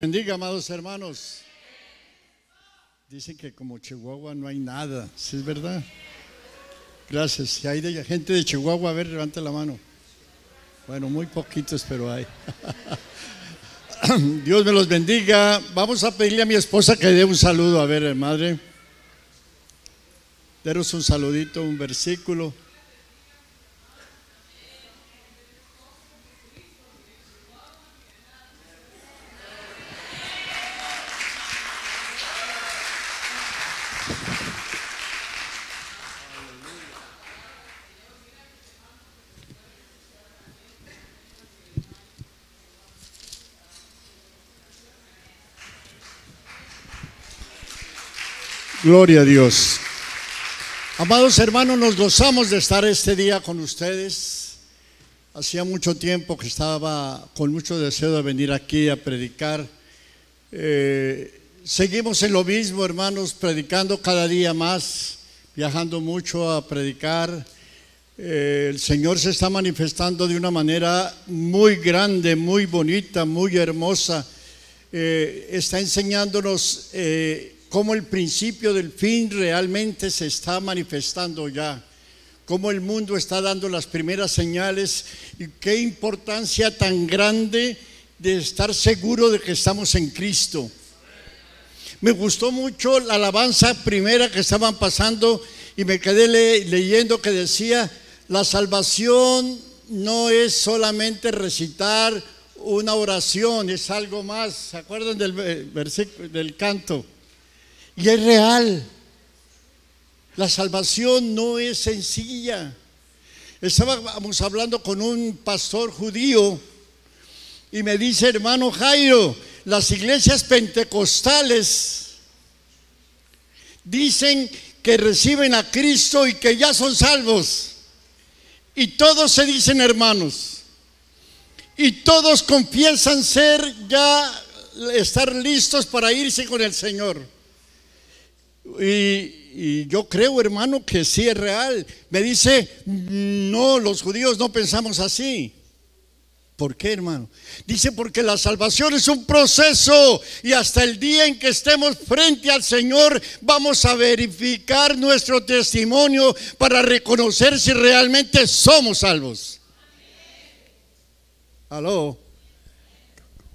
Bendiga, amados hermanos. Dicen que como Chihuahua no hay nada, ¿sí es verdad? Gracias. Si hay de- gente de Chihuahua, a ver, levante la mano. Bueno, muy poquitos, pero hay. Dios me los bendiga. Vamos a pedirle a mi esposa que dé un saludo. A ver, madre. Deros un saludito, un versículo. Gloria a Dios. Amados hermanos, nos gozamos de estar este día con ustedes. Hacía mucho tiempo que estaba con mucho deseo de venir aquí a predicar. Eh, seguimos en lo mismo, hermanos, predicando cada día más, viajando mucho a predicar. Eh, el Señor se está manifestando de una manera muy grande, muy bonita, muy hermosa. Eh, está enseñándonos cómo el principio del fin realmente se está manifestando ya, cómo el mundo está dando las primeras señales y qué importancia tan grande de estar seguro de que estamos en Cristo. Me gustó mucho la alabanza primera que estaban pasando y me quedé le- leyendo que decía, la salvación no es solamente recitar una oración, es algo más. ¿Se acuerdan del ve- versículo del canto? Y es real. La salvación no es sencilla. Estábamos hablando con un pastor judío y me dice, hermano Jairo, las iglesias pentecostales dicen que reciben a Cristo y que ya son salvos. Y todos se dicen hermanos. Y todos confiesan ser ya, estar listos para irse con el Señor. Y, yo creo, hermano, que sí es real. Me dice, no, los judíos no pensamos así. ¿Por qué, hermano? Dice, porque la salvación es un proceso y hasta el día en que estemos frente al Señor vamos a verificar nuestro testimonio para reconocer si realmente somos salvos. Aló.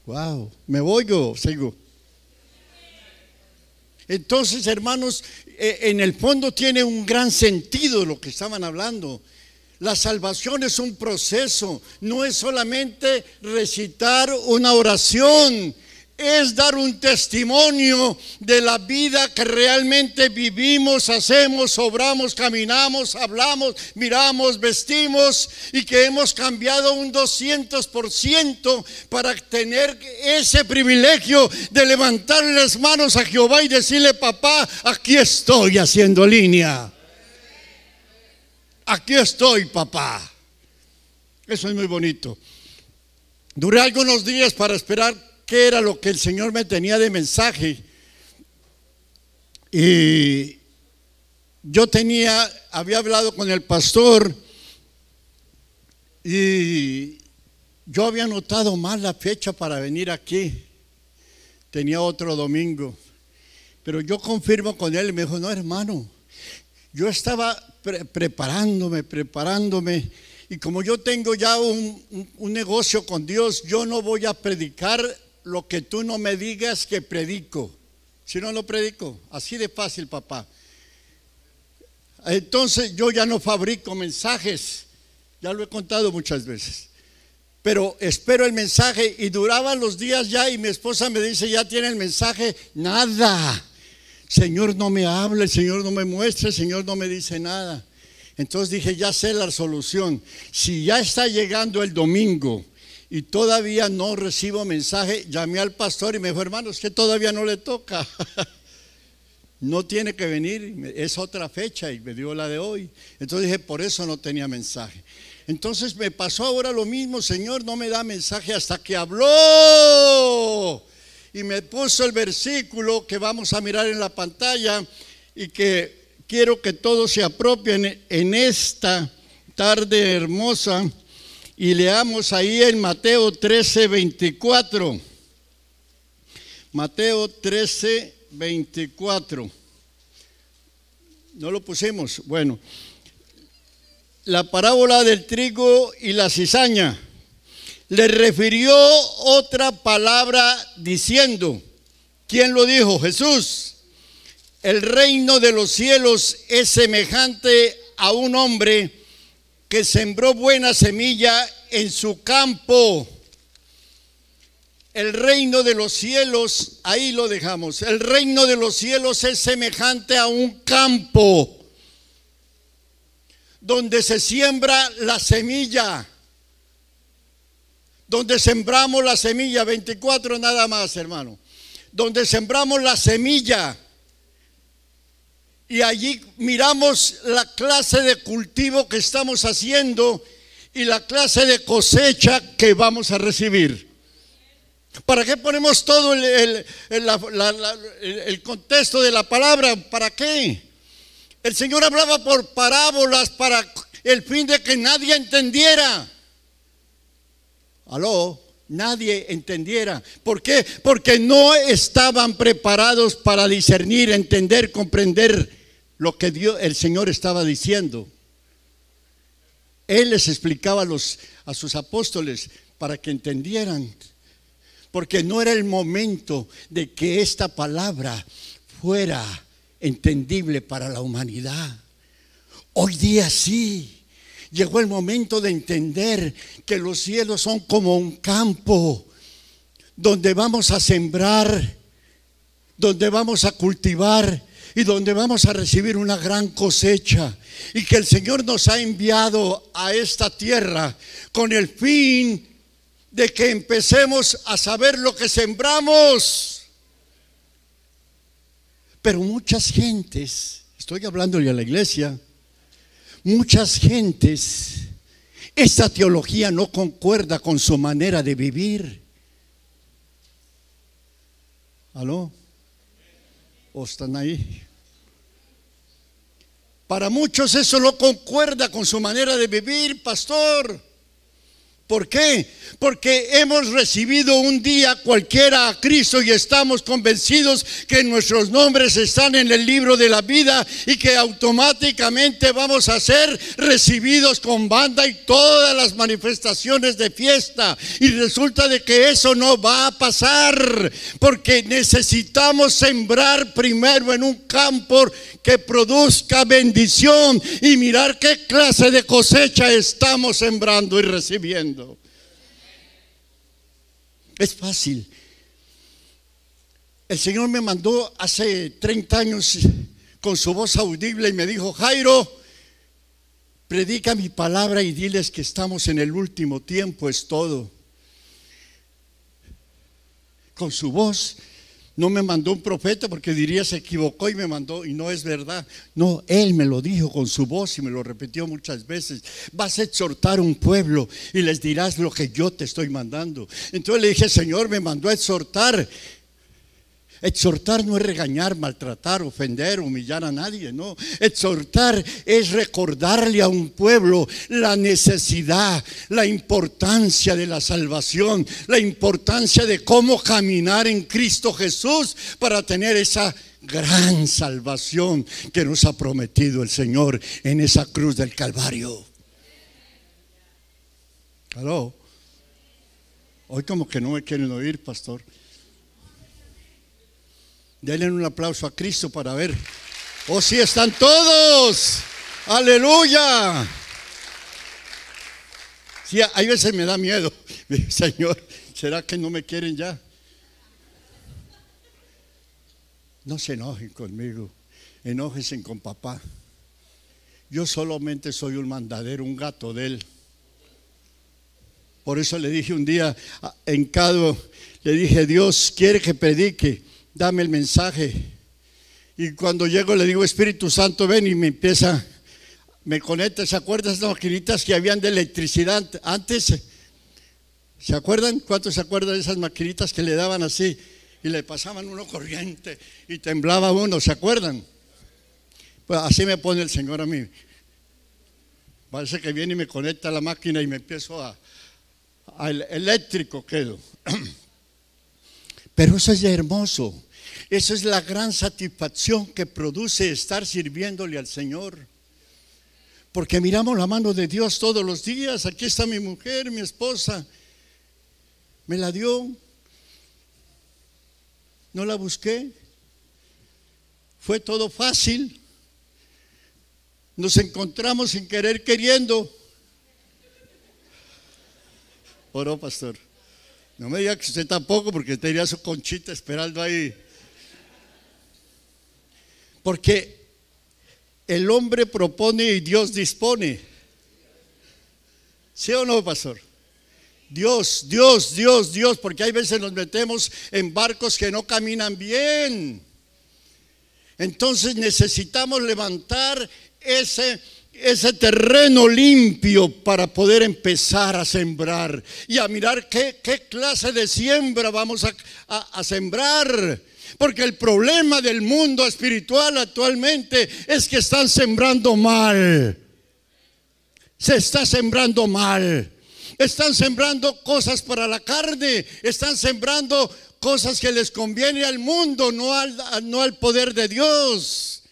Wow, ¿me voy o sigo? Entonces, hermanos, eh, en el fondo tiene un gran sentido lo que estaban hablando. La salvación es un proceso, no es solamente recitar una oración, es dar un testimonio de la vida que realmente vivimos, hacemos, obramos, caminamos, hablamos, miramos, vestimos y que hemos cambiado un 200% para tener ese privilegio de levantar las manos a Jehová y decirle, papá, aquí estoy haciendo línea. Aquí estoy, papá. Eso es muy bonito. Duré algunos días para esperar qué era lo que el Señor me tenía de mensaje. Y yo tenía, había hablado con el pastor y yo había notado mal la fecha para venir aquí. Tenía otro domingo. Pero yo confirmo con él me dijo, no hermano, yo estaba pre- preparándome, preparándome. Y como yo tengo ya un negocio con Dios, yo no voy a predicar lo que tú no me digas que predico. Si no lo predico, así de fácil, papá. Entonces yo ya no fabrico mensajes, ya lo he contado muchas veces. Pero espero el mensaje y duraban los días ya y mi esposa me dice, ya tiene el mensaje, nada. Señor no me habla, el Señor no me muestra, el Señor no me dice nada. Entonces dije, ya sé la solución. Si ya está llegando el domingo y todavía no recibo mensaje, llamé al pastor y me dijo, hermano, es que todavía no le toca. no tiene que venir, es otra fecha y me dio la de hoy. Entonces dije, por eso no tenía mensaje. Entonces me pasó ahora lo mismo, Señor, no me da mensaje hasta que habló y me puso el versículo que vamos a mirar en la pantalla y que quiero que todos se apropien en esta tarde hermosa y leamos ahí en Mateo 13, 24. Mateo 13, 24. No lo pusimos. Bueno, la parábola del trigo y la cizaña. Le refirió otra palabra diciendo, ¿quién lo dijo? Jesús. El reino de los cielos es semejante a un hombre que sembró buena semilla en su campo. El reino de los cielos, ahí lo dejamos, el reino de los cielos es semejante a un campo donde se siembra la semilla, donde sembramos la semilla, 24 nada más, hermano, donde sembramos la semilla y allí miramos la clase de cultivo que estamos haciendo y la clase de cosecha que vamos a recibir. ¿Para qué ponemos todo el, contexto de la palabra? ¿Para qué? El Señor hablaba por parábolas para el fin de que nadie entendiera. Aló, nadie entendiera. ¿Por qué? Porque no estaban preparados para discernir, entender, comprender lo que Dios, el Señor estaba diciendo. Él les explicaba a, los, a sus apóstoles para que entendieran porque no era el momento de que esta palabra fuera entendible para la humanidad. Hoy día sí. Llegó el momento de entender que los cielos son como un campo donde vamos a sembrar, donde vamos a cultivar y donde vamos a recibir una gran cosecha. Y que el Señor nos ha enviado a esta tierra con el fin de que empecemos a saber lo que sembramos. Pero muchas gentes, estoy hablando a la iglesia, muchas gentes, esta teología no concuerda con su manera de vivir. ¿Aló? ¿O están ahí? Para muchos eso no concuerda con su manera de vivir, pastor. ¿Por qué? Porque hemos recibido un día cualquiera a Cristo y estamos convencidos que nuestros nombres están en el libro de la vida y que automáticamente vamos a ser recibidos con banda y todas las manifestaciones de fiesta. Y resulta de que eso no va a pasar porque necesitamos sembrar primero en un campo que produzca bendición y mirar qué clase de cosecha estamos sembrando y recibiendo. Es fácil. El Señor me mandó hace 30 años con su voz audible y me dijo, Jairo, predica mi palabra y diles que estamos en el último tiempo, es todo. Con su voz no me mandó un profeta porque diría se equivocó y me mandó y no es verdad. No, él me lo dijo con su voz y me lo repitió muchas veces. Vas a exhortar un pueblo y les dirás lo que yo te estoy mandando. Entonces le dije, Señor, me mandó a exhortar Exhortar no es regañar, maltratar, ofender, humillar a nadie, no. Exhortar es recordarle a un pueblo la necesidad, la importancia de la salvación, la importancia de cómo caminar en Cristo Jesús para tener esa gran salvación que nos ha prometido el Señor en esa cruz del Calvario. Aló. Hoy como que no me quieren oír, pastor. Denle un aplauso a Cristo para ver. Oh, sí, están todos. Aleluya. Sí, hay veces me da miedo. Señor, ¿será que no me quieren ya? No se enojen conmigo. Enójense con papá. Yo solamente soy un mandadero, un gato de él. Por eso le dije un día en Cado, le dije, Dios quiere que predique dame el mensaje. Y cuando llego le digo, Espíritu Santo, ven y me empieza, me conecta. ¿Se acuerdan esas maquinitas que habían de electricidad antes? ¿Se acuerdan? ¿Cuántos se acuerdan de esas maquinitas que le daban así y le pasaban uno corriente y temblaba uno? ¿Se acuerdan? Pues así me pone el Señor a mí. Parece que viene y me conecta la máquina y me empiezo a, a eléctrico quedo. Pero eso es hermoso. Esa es la gran satisfacción que produce estar sirviéndole al Señor. Porque miramos la mano de Dios todos los días. Aquí está mi mujer, mi esposa. Me la dio. No la busqué. Fue todo fácil. Nos encontramos sin querer queriendo. Oro, pastor. No me diga que usted tampoco, porque tendría su conchita esperando ahí. Porque el hombre propone y Dios dispone. ¿Sí o no, pastor? Dios, Dios, Dios, Dios, porque hay veces nos metemos en barcos que no caminan bien. Entonces necesitamos levantar ese, ese terreno limpio para poder empezar a sembrar y a mirar qué, clase de siembra vamos a, a sembrar. Porque el problema del mundo espiritual actualmente es que están sembrando mal. Se está sembrando mal. Están sembrando cosas para la carne. Están sembrando cosas que les conviene al mundo, no al, no al poder de Dios.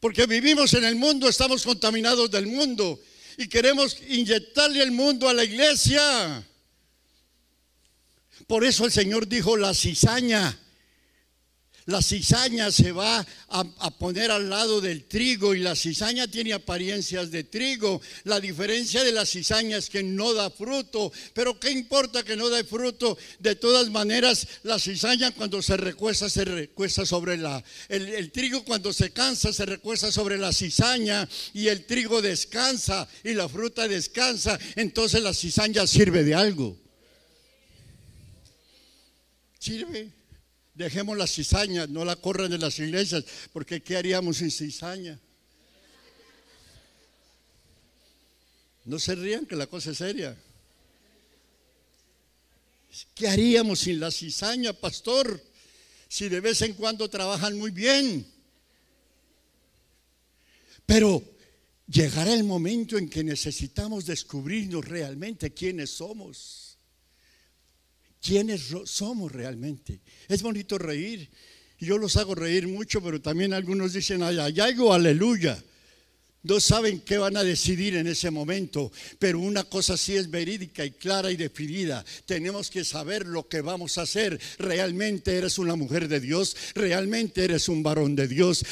Porque vivimos en el mundo, estamos contaminados del mundo y queremos inyectarle el mundo a la iglesia. Por eso el Señor dijo la cizaña. La cizaña se va a, poner al lado del trigo y la cizaña tiene apariencias de trigo. La diferencia de la cizaña es que no da fruto. Pero ¿qué importa que no da fruto? De todas maneras, la cizaña cuando se recuesta, se recuesta sobre la... El, el trigo cuando se cansa, se recuesta sobre la cizaña y el trigo descansa y la fruta descansa. Entonces la cizaña sirve de algo. Sirve. Dejemos la cizaña, no la corran de las iglesias, porque ¿qué haríamos sin cizaña? No se rían que la cosa es seria. ¿Qué haríamos sin la cizaña, pastor? Si de vez en cuando trabajan muy bien. Pero llegará el momento en que necesitamos descubrirnos realmente quiénes somos quiénes somos realmente. Es bonito reír. Yo los hago reír mucho, pero también algunos dicen, ay, ay, ay, aleluya. No saben qué van a decidir en ese momento, pero una cosa sí es verídica y clara y definida. Tenemos que saber lo que vamos a hacer. Realmente eres una mujer de Dios, realmente eres un varón de Dios.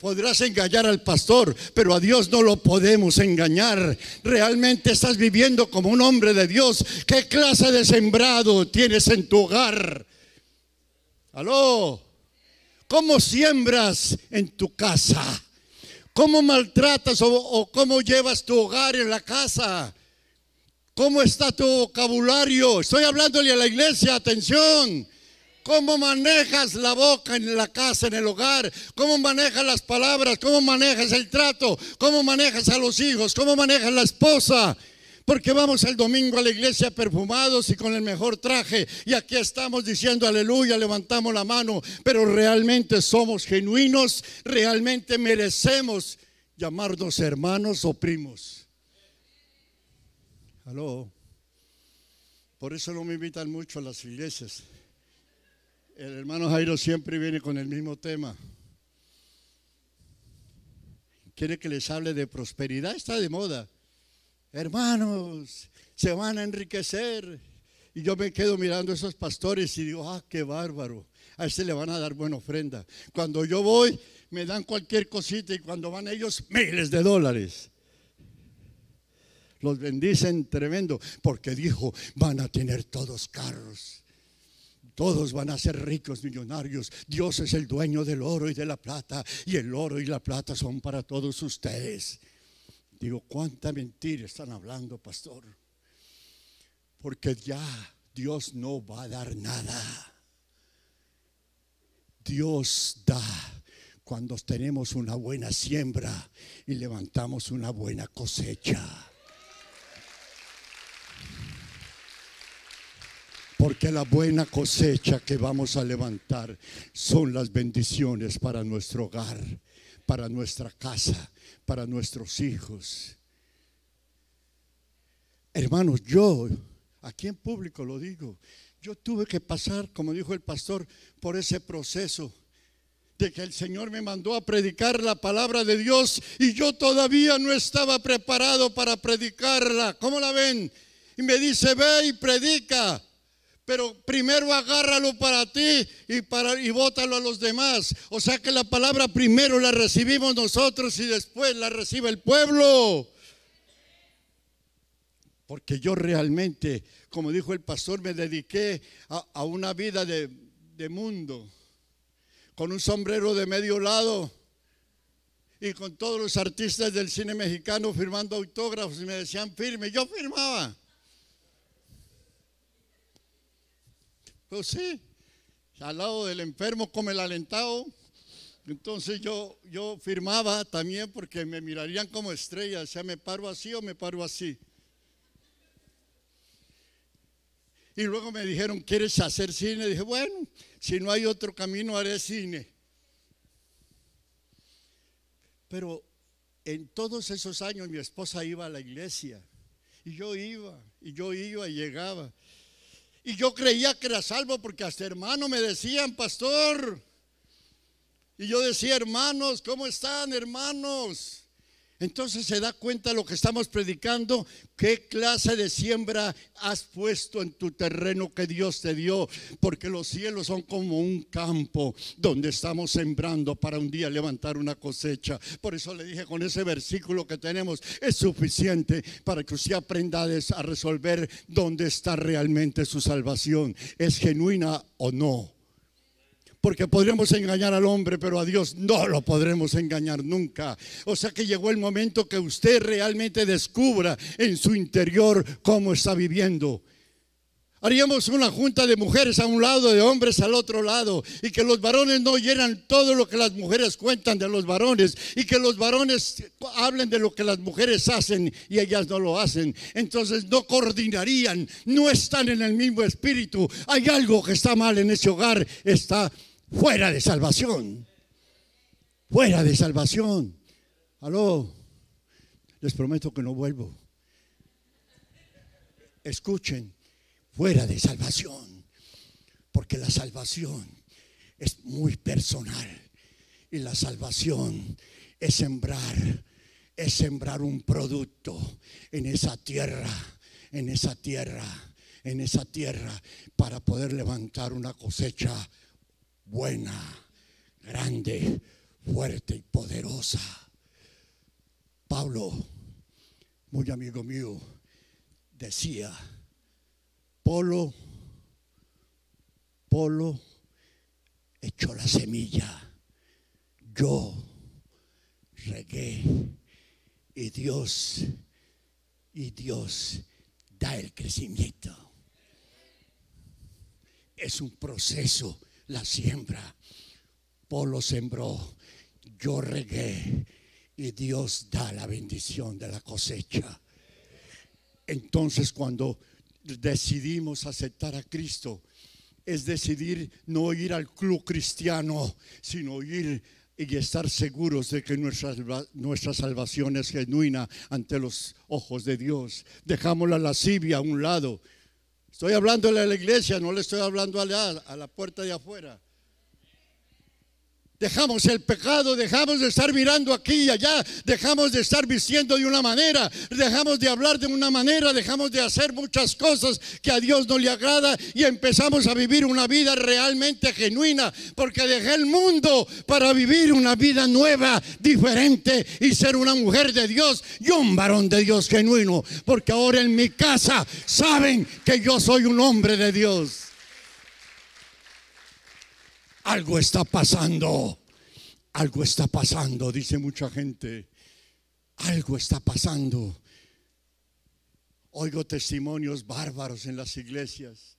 podrás engañar al pastor, pero a Dios no lo podemos engañar. Realmente estás viviendo como un hombre de Dios. ¿Qué clase de sembrado tienes en tu hogar? ¿Aló? ¿Cómo siembras en tu casa? ¿Cómo maltratas o, cómo llevas tu hogar en la casa? ¿Cómo está tu vocabulario? Estoy hablándole a la iglesia, atención. ¿Cómo manejas la boca en la casa, en el hogar? ¿Cómo manejas las palabras? ¿Cómo manejas el trato? ¿Cómo manejas a los hijos? ¿Cómo manejas la esposa? Porque vamos el domingo a la iglesia perfumados y con el mejor traje. Y aquí estamos diciendo aleluya, levantamos la mano. Pero realmente somos genuinos, realmente merecemos llamarnos hermanos o primos. Aló. Por eso no me invitan mucho a las iglesias. El hermano Jairo siempre viene con el mismo tema. Quiere que les hable de prosperidad, está de moda hermanos, se van a enriquecer. Y yo me quedo mirando a esos pastores y digo, ah, qué bárbaro. A ese le van a dar buena ofrenda. Cuando yo voy, me dan cualquier cosita y cuando van ellos, miles de dólares. Los bendicen tremendo porque dijo, van a tener todos carros. Todos van a ser ricos, millonarios. Dios es el dueño del oro y de la plata. Y el oro y la plata son para todos ustedes. Digo, ¿cuánta mentira están hablando, pastor? Porque ya Dios no va a dar nada. Dios da cuando tenemos una buena siembra y levantamos una buena cosecha. Porque la buena cosecha que vamos a levantar son las bendiciones para nuestro hogar, para nuestra casa, para nuestros hijos. Hermanos, yo, aquí en público lo digo, Yo tuve que pasar, como dijo el pastor, por ese proceso de que el Señor me mandó a predicar la palabra de Dios y yo todavía no estaba preparado para predicarla. ¿Cómo la ven? Y me dice, ve y predica. Pero primero agárralo para ti y, para, y bótalo a los demás. O sea que la palabra primero la recibimos nosotros y después la recibe el pueblo. Porque yo realmente, como dijo el pastor, me dediqué a, una vida de, de mundo, con un sombrero de medio lado y con todos los artistas del cine mexicano firmando autógrafos y me decían firme. Yo firmaba. Pues sí, al lado del enfermo come el alentado. Entonces yo, yo firmaba también porque me mirarían como estrella, o sea, me paro así o me paro así. Y luego me dijeron, ¿quieres hacer cine? dije, bueno, si no hay otro camino, haré cine. Pero en todos esos años mi esposa iba a la iglesia. Y yo iba, y yo iba y llegaba. Y yo creía que era salvo porque hasta hermano me decían, pastor. Y yo decía, hermanos, ¿cómo están, hermanos? Entonces se da cuenta lo que estamos predicando, qué clase de siembra has puesto en tu terreno que Dios te dio, porque los cielos son como un campo donde estamos sembrando para un día levantar una cosecha. Por eso le dije con ese versículo que tenemos es suficiente para que usted aprenda a resolver dónde está realmente su salvación, es genuina o no porque podremos engañar al hombre, pero a Dios no lo podremos engañar nunca. O sea que llegó el momento que usted realmente descubra en su interior cómo está viviendo. Haríamos una junta de mujeres a un lado, de hombres al otro lado, y que los varones no oyeran todo lo que las mujeres cuentan de los varones, y que los varones hablen de lo que las mujeres hacen y ellas no lo hacen. Entonces no coordinarían, no están en el mismo espíritu. Hay algo que está mal en ese hogar, está fuera de salvación. Fuera de salvación. Aló, les prometo que no vuelvo. Escuchen, fuera de salvación. Porque la salvación es muy personal. Y la salvación es sembrar, es sembrar un producto en esa tierra, en esa tierra, en esa tierra, para poder levantar una cosecha buena, grande, fuerte y poderosa. Pablo, muy amigo mío, decía, Polo, Polo echó la semilla, yo regué y Dios, y Dios da el crecimiento. Es un proceso la siembra. Polo sembró, yo regué y Dios da la bendición de la cosecha. Entonces cuando decidimos aceptar a Cristo, es decidir no ir al club cristiano, sino ir y estar seguros de que nuestra, nuestra salvación es genuina ante los ojos de Dios. Dejamos la lascivia a un lado Estoy hablando a la iglesia, no le estoy hablando allá, a la puerta de afuera. Dejamos el pecado, dejamos de estar mirando aquí y allá, dejamos de estar vistiendo de una manera, dejamos de hablar de una manera, dejamos de hacer muchas cosas que a Dios no le agrada y empezamos a vivir una vida realmente genuina, porque dejé el mundo para vivir una vida nueva, diferente y ser una mujer de Dios y un varón de Dios genuino, porque ahora en mi casa saben que yo soy un hombre de Dios. Algo está pasando. Algo está pasando, dice mucha gente. Algo está pasando. Oigo testimonios bárbaros en las iglesias.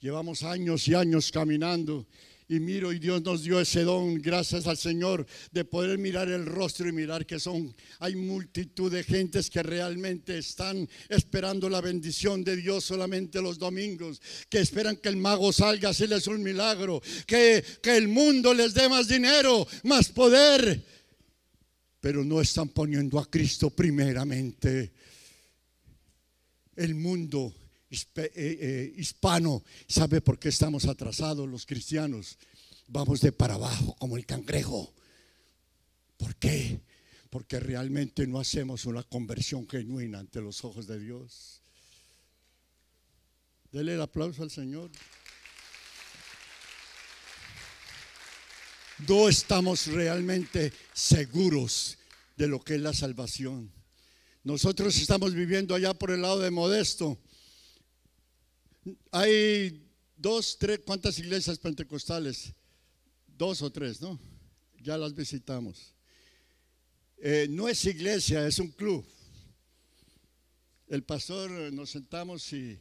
Llevamos años y años caminando y miro y Dios nos dio ese don, gracias al Señor, de poder mirar el rostro y mirar que son, hay multitud de gentes que realmente están esperando la bendición de Dios solamente los domingos, que esperan que el mago salga, hacerles un milagro, que, que el mundo les dé más dinero, más poder, pero no están poniendo a Cristo primeramente. El mundo hispano. ¿Sabe por qué estamos atrasados los cristianos? Vamos de para abajo como el cangrejo. ¿Por qué? Porque realmente no hacemos una conversión genuina ante los ojos de Dios. Dele el aplauso al Señor. No estamos realmente seguros de lo que es la salvación. Nosotros estamos viviendo allá por el lado de Modesto. Hay dos, tres, ¿cuántas iglesias pentecostales? Dos o tres, ¿no? Ya las visitamos. Eh, no es iglesia, es un club. El pastor eh, nos sentamos y,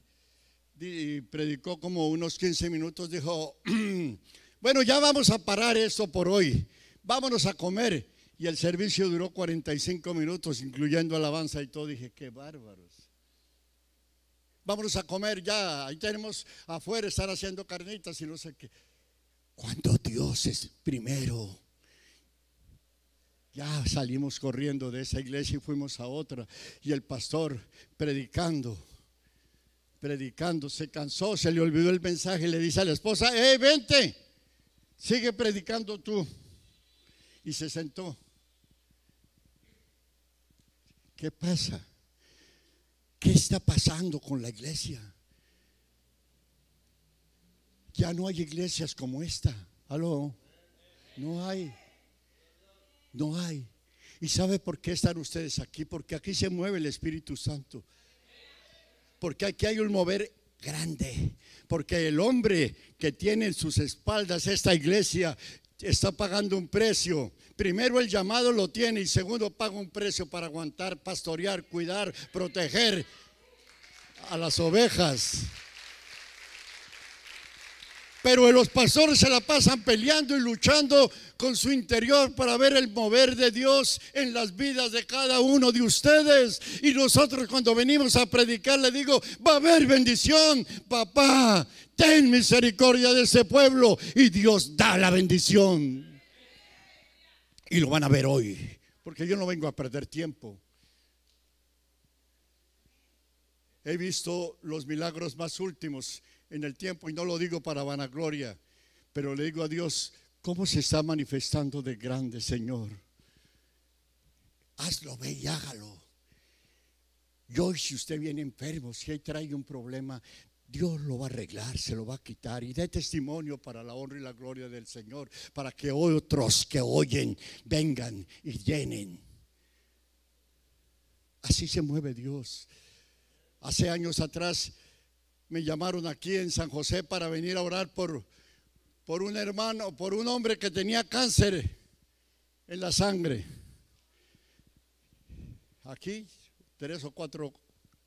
y predicó como unos 15 minutos. Dijo, bueno, ya vamos a parar esto por hoy. Vámonos a comer. Y el servicio duró 45 minutos, incluyendo alabanza y todo. Dije, qué bárbaros. Vámonos a comer ya. Ahí tenemos afuera, estar haciendo carnitas y no sé qué. Cuando Dios es primero. Ya salimos corriendo de esa iglesia y fuimos a otra. Y el pastor predicando, predicando, se cansó, se le olvidó el mensaje le dice a la esposa, ¡eh, vente! Sigue predicando tú. Y se sentó. ¿Qué pasa? ¿Qué está pasando con la iglesia? Ya no hay iglesias como esta. ¿Aló? No hay. No hay. ¿Y sabe por qué están ustedes aquí? Porque aquí se mueve el Espíritu Santo. Porque aquí hay un mover grande. Porque el hombre que tiene en sus espaldas esta iglesia está pagando un precio. Primero el llamado lo tiene y segundo paga un precio para aguantar, pastorear, cuidar, proteger a las ovejas. Pero los pastores se la pasan peleando y luchando con su interior para ver el mover de Dios en las vidas de cada uno de ustedes. Y nosotros cuando venimos a predicar le digo, va a haber bendición, papá, ten misericordia de ese pueblo y Dios da la bendición. Y lo van a ver hoy, porque yo no vengo a perder tiempo. He visto los milagros más últimos en el tiempo y no lo digo para vanagloria, pero le digo a Dios, ¿cómo se está manifestando de grande, Señor? Hazlo, ve y hágalo. Yo, si usted viene enfermo, si trae un problema, Dios lo va a arreglar, se lo va a quitar y dé testimonio para la honra y la gloria del Señor, para que otros que oyen vengan y llenen. Así se mueve Dios. Hace años atrás me llamaron aquí en San José para venir a orar por, por un hermano, por un hombre que tenía cáncer en la sangre. Aquí, tres o cuatro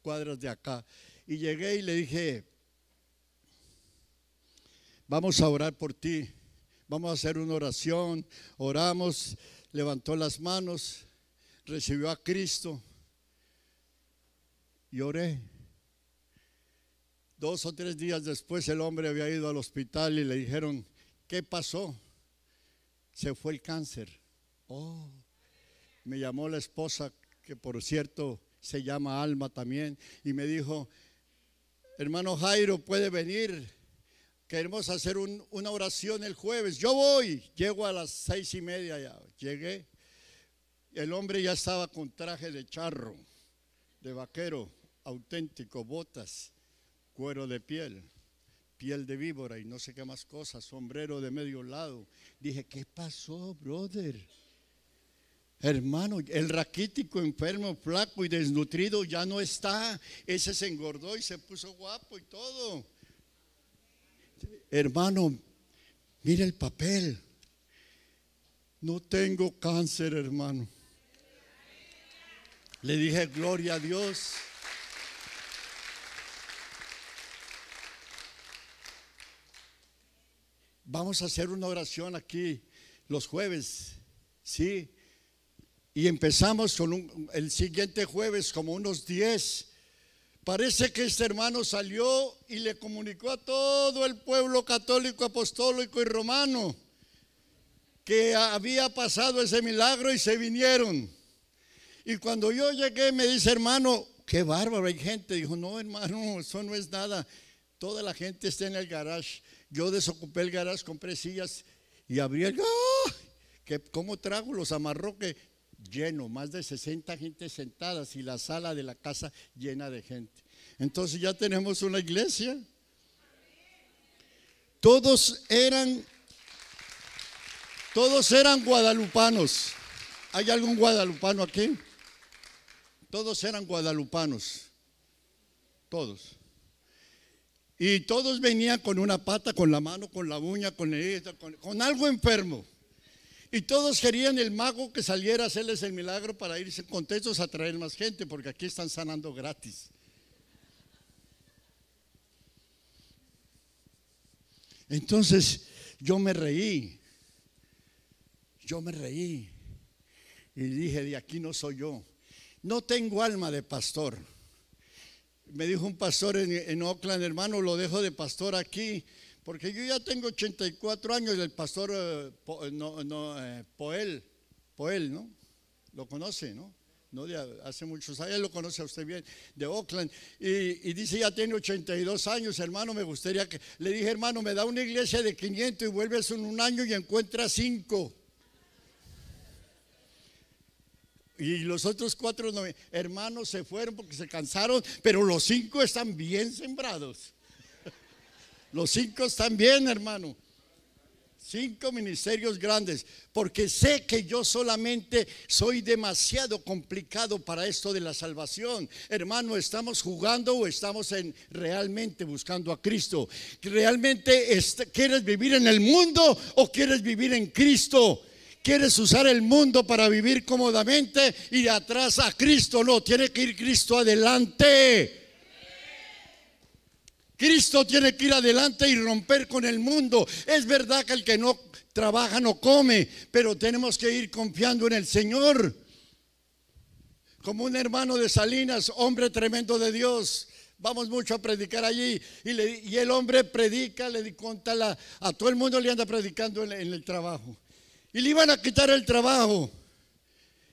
cuadras de acá. Y llegué y le dije, vamos a orar por ti, vamos a hacer una oración. Oramos, levantó las manos, recibió a Cristo y oré. Dos o tres días después el hombre había ido al hospital y le dijeron, ¿qué pasó? Se fue el cáncer. Oh, me llamó la esposa, que por cierto se llama Alma también, y me dijo, hermano Jairo, puede venir. Queremos hacer una oración el jueves. Yo voy. Llego a las seis y media ya. Llegué. El hombre ya estaba con traje de charro, de vaquero, auténtico, botas cuero de piel, piel de víbora y no sé qué más cosas, sombrero de medio lado. Dije, ¿qué pasó, brother? Hermano, el raquítico, enfermo, flaco y desnutrido ya no está. Ese se engordó y se puso guapo y todo. Hermano, mira el papel. No tengo cáncer, hermano. Le dije, gloria a Dios. Vamos a hacer una oración aquí los jueves, ¿sí? Y empezamos con el siguiente jueves como unos 10. Parece que este hermano salió y le comunicó a todo el pueblo católico, apostólico y romano que había pasado ese milagro y se vinieron. Y cuando yo llegué me dice, hermano, qué bárbaro, hay gente. Dijo, no, hermano, eso no es nada. Toda la gente está en el garage. Yo desocupé el garage, compré sillas y abrí el... ¡Ah! que ¿Cómo trago? Los amarró que lleno, más de 60 gente sentadas y la sala de la casa llena de gente. Entonces ya tenemos una iglesia. Todos eran, todos eran guadalupanos. ¿Hay algún guadalupano aquí? Todos eran guadalupanos. Todos. Y todos venían con una pata, con la mano, con la uña, con, con, con algo enfermo. Y todos querían el mago que saliera a hacerles el milagro para irse contentos a traer más gente, porque aquí están sanando gratis. Entonces yo me reí, yo me reí y dije, de aquí no soy yo. No tengo alma de pastor. Me dijo un pastor en, Oakland, hermano, lo dejo de pastor aquí, porque yo ya tengo 84 años y el pastor eh, no, eh, Poel, Poel, ¿no? Lo conoce, ¿no? no de hace muchos años, lo conoce a usted bien, de Oakland, y, dice, ya tiene 82 años, hermano, me gustaría que, le dije, hermano, me da una iglesia de 500 y vuelves en un año y encuentras cinco. Y los otros cuatro hermanos se fueron porque se cansaron, pero los cinco están bien sembrados. Los cinco están bien, hermano. Cinco ministerios grandes, porque sé que yo solamente soy demasiado complicado para esto de la salvación. Hermano, ¿estamos jugando o estamos en, realmente buscando a Cristo? ¿Realmente quieres vivir en el mundo o quieres vivir en Cristo? ¿Quieres usar el mundo para vivir cómodamente y atrás a Cristo? No, tiene que ir Cristo adelante. Cristo tiene que ir adelante y romper con el mundo. Es verdad que el que no trabaja no come, pero tenemos que ir confiando en el Señor. Como un hermano de Salinas, hombre tremendo de Dios. Vamos mucho a predicar allí. Y, el hombre predica, le cuenta a todo el mundo le anda predicando en el trabajo. Y le iban a quitar el trabajo.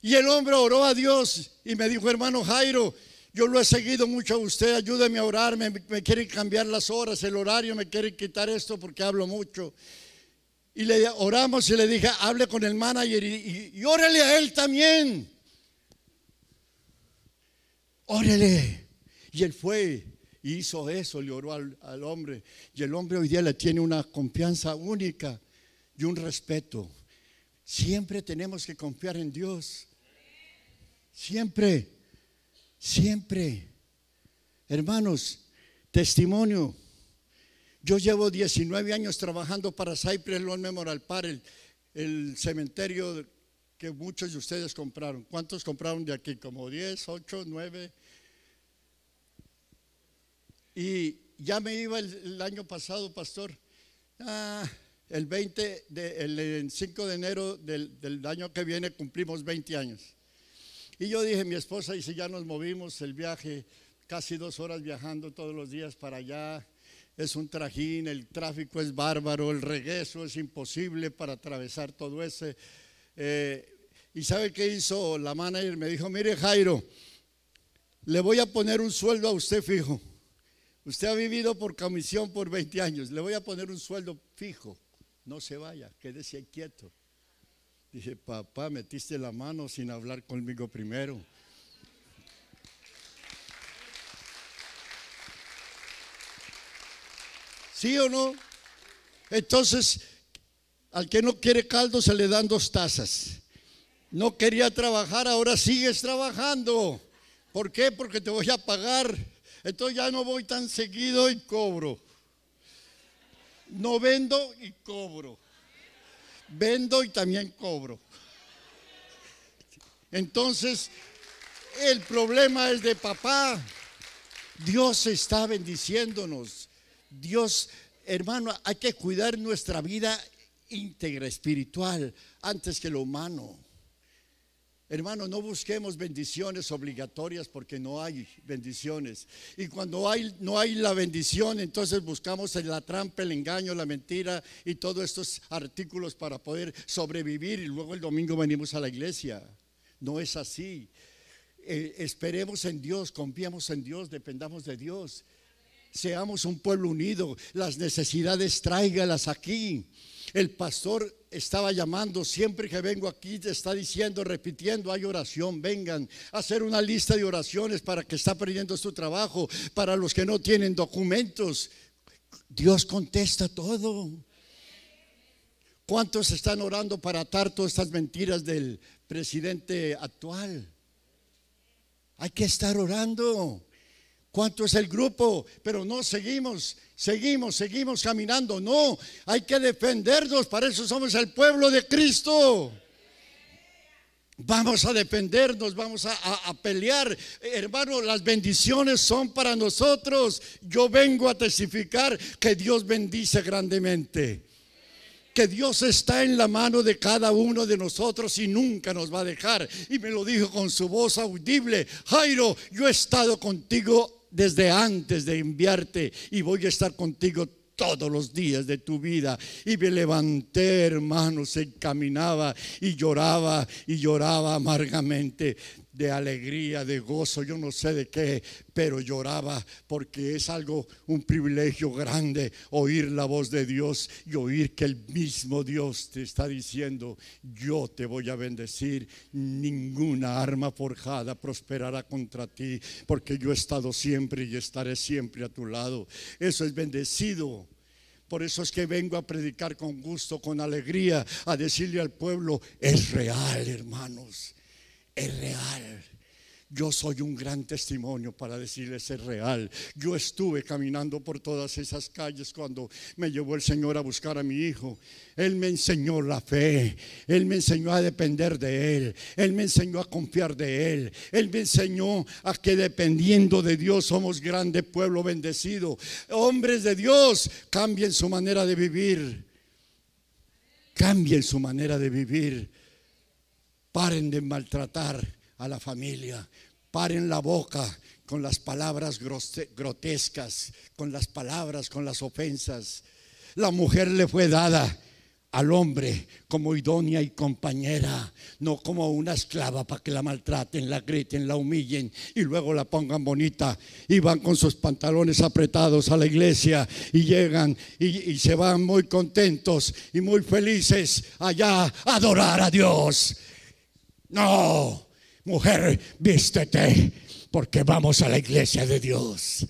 Y el hombre oró a Dios y me dijo, hermano Jairo, yo lo he seguido mucho a usted, ayúdeme a orar, me, quieren cambiar las horas, el horario, me quieren quitar esto porque hablo mucho. Y le oramos y le dije, hable con el manager y, órele a él también. Órele. Y él fue y hizo eso, le oró al, al hombre. Y el hombre hoy día le tiene una confianza única y un respeto. Siempre tenemos que confiar en Dios. Siempre. Siempre. Hermanos, testimonio. Yo llevo 19 años trabajando para Cypress Lawn Memorial Park, el, cementerio que muchos de ustedes compraron. ¿Cuántos compraron de aquí? Como 10, 8, 9. Y ya me iba el, año pasado, pastor. Ah, el 20 de, el, 5 de enero del, del año que viene cumplimos 20 años. Y yo dije, mi esposa dice, ya nos movimos el viaje, casi dos horas viajando todos los días para allá. Es un trajín, el tráfico es bárbaro, el regreso es imposible para atravesar todo ese. Eh, y sabe qué hizo la manager? Me dijo, mire Jairo, le voy a poner un sueldo a usted fijo. Usted ha vivido por comisión por 20 años, le voy a poner un sueldo fijo. No se vaya, quédese quieto. Dije, papá, metiste la mano sin hablar conmigo primero. ¿Sí o no? Entonces, al que no quiere caldo se le dan dos tazas. No quería trabajar, ahora sigues trabajando. ¿Por qué? Porque te voy a pagar. Entonces ya no voy tan seguido y cobro. No vendo y cobro vendo y también cobro. Entonces, el problema es de papá. Dios está bendiciéndonos. Dios, hermano, hay que cuidar nuestra vida íntegra, espiritual, antes que lo humano. Hermano, no busquemos bendiciones obligatorias porque no hay bendiciones. Y cuando no hay la bendición, entonces buscamos la trampa, el engaño, la mentira y todos estos artículos para poder sobrevivir y luego el domingo venimos a la iglesia. No es así. eh, esperemos en Dios, confiamos en Dios, dependamos de Dios. Seamos un pueblo unido, las necesidades tráigalas aquí. El pastor estaba llamando, siempre que vengo aquí está diciendo, repitiendo, hay oración, vengan a hacer una lista de oraciones para que está perdiendo su trabajo, para los que no tienen documentos. Dios contesta todo. ¿Cuántos están orando para atar todas estas mentiras del presidente actual? Hay que estar orando. ¿Cuánto es el grupo? Pero no seguimos, seguimos, seguimos caminando. No, hay que defendernos. Para eso somos el pueblo de Cristo. Vamos a defendernos, vamos a, pelear. Hermano, las bendiciones son para nosotros. Yo vengo a testificar que Dios bendice grandemente que Dios está en la mano de cada uno de nosotros y nunca nos va a dejar. Y me lo dijo con su voz audible, Jairo, yo he estado contigo desde antes de enviarte y voy a estar contigo todos los días de tu vida. Y me levanté, hermano, se caminaba y lloraba y lloraba amargamente de alegría, de gozo, yo no sé de qué, pero lloraba porque es algo, un privilegio grande oír la voz de Dios y oír que el mismo Dios te está diciendo, yo te voy a bendecir, ninguna arma forjada prosperará contra ti, porque yo he estado siempre y estaré siempre a tu lado. Eso es bendecido. Por eso es que vengo a predicar con gusto, con alegría, a decirle al pueblo, es real, hermanos es real. Yo soy un gran testimonio para decirles es real. Yo estuve caminando por todas esas calles cuando me llevó el Señor a buscar a mi hijo. Él me enseñó la fe. Él me enseñó a depender de Él. Él me enseñó a confiar de Él. Él me enseñó a que dependiendo de Dios somos grande pueblo bendecido. Hombres de Dios, cambien su manera de vivir. Cambien su manera de vivir. Paren de maltratar a la familia. Paren la boca con las palabras grotescas, con las palabras, con las ofensas. La mujer le fue dada al hombre como idónea y compañera, no como una esclava para que la maltraten, la griten, la humillen y luego la pongan bonita. Y van con sus pantalones apretados a la iglesia y llegan y, y se van muy contentos y muy felices allá a adorar a Dios. No, mujer, vístete, porque vamos a la iglesia de Dios.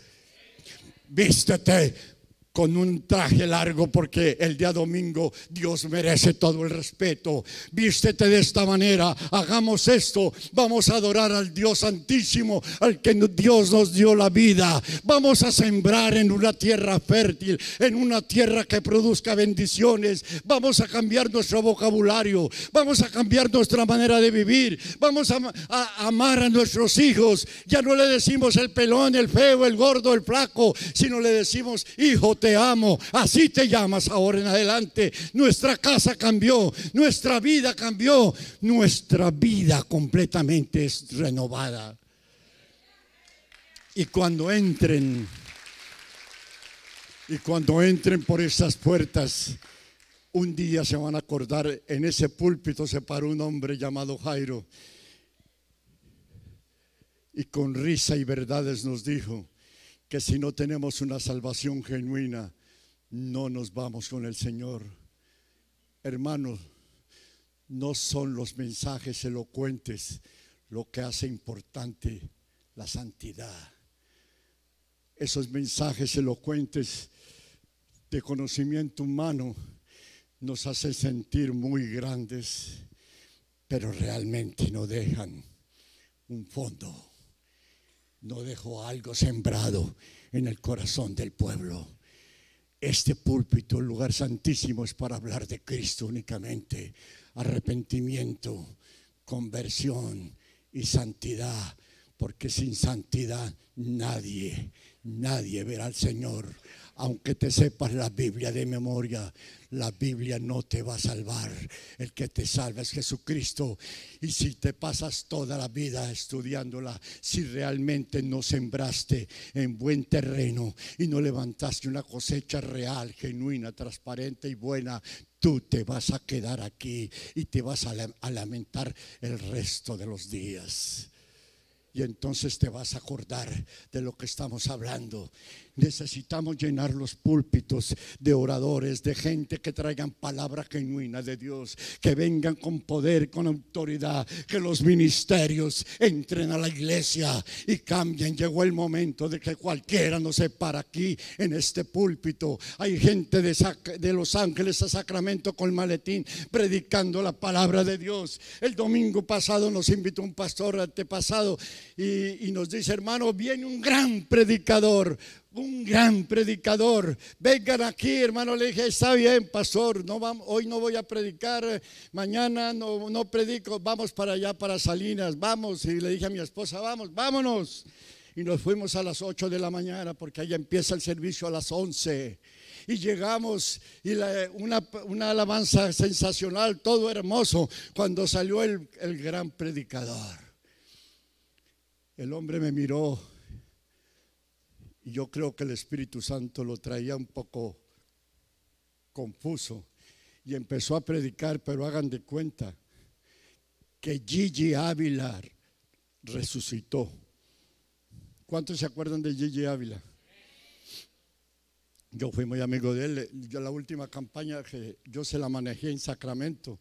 Vístete con un traje largo porque el día domingo Dios merece todo el respeto. Vístete de esta manera, hagamos esto, vamos a adorar al Dios Santísimo, al que Dios nos dio la vida. Vamos a sembrar en una tierra fértil, en una tierra que produzca bendiciones. Vamos a cambiar nuestro vocabulario, vamos a cambiar nuestra manera de vivir, vamos a, amar a nuestros hijos. Ya no le decimos el pelón, el feo, el gordo, el flaco, sino le decimos, hijo, te amo, así te llamas ahora en adelante. Nuestra casa cambió, nuestra vida cambió, nuestra vida completamente es renovada. Y cuando entren, y cuando entren por esas puertas, un día se van a acordar, en ese púlpito se paró un hombre llamado Jairo y con risa y verdades nos dijo, que si no tenemos una salvación genuina, no nos vamos con el Señor. Hermanos, no son los mensajes elocuentes lo que hace importante la santidad. Esos mensajes elocuentes de conocimiento humano nos hacen sentir muy grandes, pero realmente no dejan un fondo no dejó algo sembrado en el corazón del pueblo. Este púlpito, el lugar santísimo, es para hablar de Cristo únicamente. Arrepentimiento, conversión y santidad. Porque sin santidad nadie, nadie verá al Señor aunque te sepas la Biblia de memoria, la Biblia no te va a salvar. El que te salva es Jesucristo. Y si te pasas toda la vida estudiándola, si realmente no sembraste en buen terreno y no levantaste una cosecha real, genuina, transparente y buena, tú te vas a quedar aquí y te vas a, lamentar el resto de los días. y entonces te vas a acordar de lo que estamos hablando. Necesitamos llenar los púlpitos de oradores, de gente que traigan palabra genuina de Dios, que vengan con poder, con autoridad, que los ministerios entren a la iglesia y cambien. Llegó el momento de que cualquiera no se para aquí en este púlpito. Hay gente de, de Los Ángeles a Sacramento con maletín predicando la palabra de Dios. El domingo pasado nos invitó un pastor antepasado y, nos dice, hermano, viene un gran predicador, un gran predicador. Vengan aquí, hermano. Le dije, está bien, pastor, no hoy no voy a predicar, mañana no, predico, vamos para allá, para Salinas, vamos. Y le dije a mi esposa, vamos, vámonos. Y nos fuimos a las 8 de la mañana porque ahí empieza el servicio a las 11 y llegamos y una, alabanza sensacional, todo hermoso, cuando salió el gran predicador. El hombre me miró y yo creo que el Espíritu Santo lo traía un poco confuso y empezó a predicar, pero hagan de cuenta que Gigi Ávila resucitó. ¿Cuántos se acuerdan de Gigi Ávila? Yo fui muy amigo de él. Yo la última campaña que yo se la manejé en Sacramento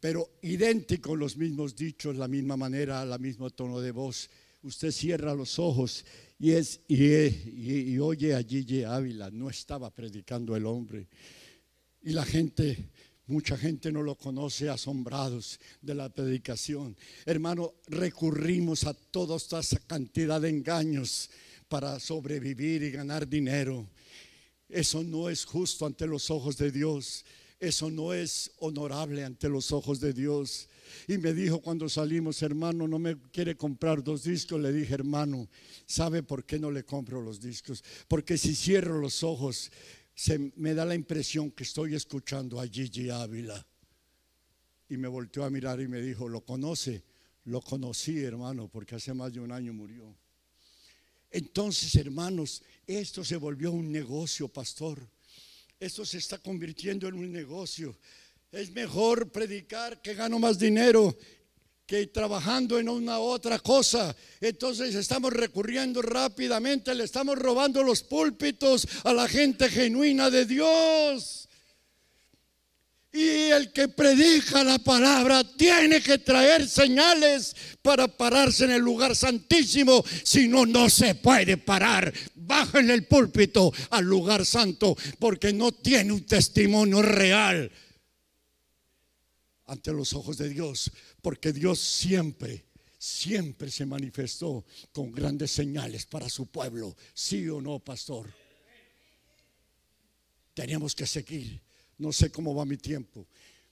pero idéntico los mismos dichos, la misma manera, la mismo tono de voz. Usted cierra los ojos y, es, y, oye a Ávila, no estaba predicando el hombre. Y la gente, mucha gente no lo conoce, asombrados de la predicación. Hermano, recurrimos a toda esta cantidad de engaños para sobrevivir y ganar dinero. Eso no es justo ante los ojos de Dios. Eso no es honorable ante los ojos de Dios. Y me dijo cuando salimos, hermano, no me quiere comprar dos discos. Le dije, hermano, ¿sabe por qué no le compro los discos? Porque si cierro los ojos, se me da la impresión que estoy escuchando a Gigi Ávila. Y me volteó a mirar y me dijo, ¿lo conoce? Lo conocí, hermano, porque hace más de un año murió. Entonces, hermanos, esto se volvió un negocio, pastor. Esto se está convirtiendo en un negocio. Es mejor predicar que gano más dinero que trabajando en una otra cosa. Entonces estamos recurriendo rápidamente, le estamos robando los púlpitos a la gente genuina de Dios. Y el que predica la palabra tiene que traer señales para pararse en el lugar santísimo. Si no, no se puede parar. Bájenle el púlpito al lugar santo porque no tiene un testimonio real ante los ojos de Dios. Porque Dios siempre, siempre se manifestó con grandes señales para su pueblo. ¿Sí o no, pastor? Tenemos que seguir no sé cómo va mi tiempo,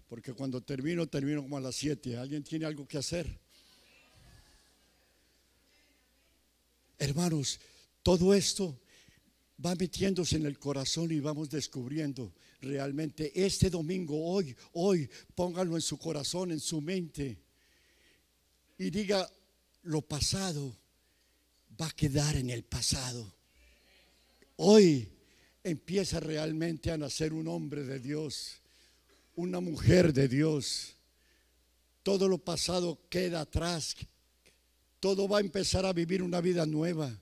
porque cuando termino, termino como a las 7. ¿Alguien tiene algo que hacer? Hermanos, todo esto va metiéndose en el corazón y vamos descubriendo realmente este domingo, hoy, hoy, póngalo en su corazón, en su mente y diga, lo pasado va a quedar en el pasado. Hoy empieza realmente a nacer un hombre de Dios, una mujer de Dios. Todo lo pasado queda atrás. Todo va a empezar a vivir una vida nueva.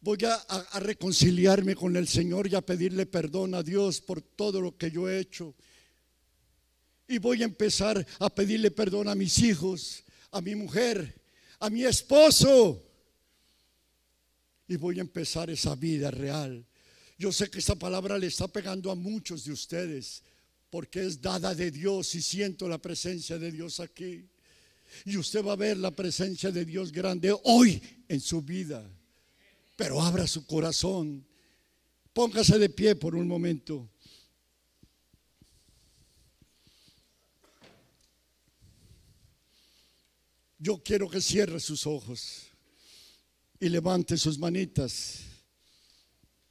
Voy a, reconciliarme con el Señor y a pedirle perdón a Dios por todo lo que yo he hecho. Y voy a empezar a pedirle perdón a mis hijos, a mi mujer, a mi esposo. Y voy a empezar esa vida real yo sé que esta palabra le está pegando a muchos de ustedes porque es dada de Dios y siento la presencia de Dios aquí. Y usted va a ver la presencia de Dios grande hoy en su vida. Pero abra su corazón. Póngase de pie por un momento. Yo quiero que cierre sus ojos y levante sus manitas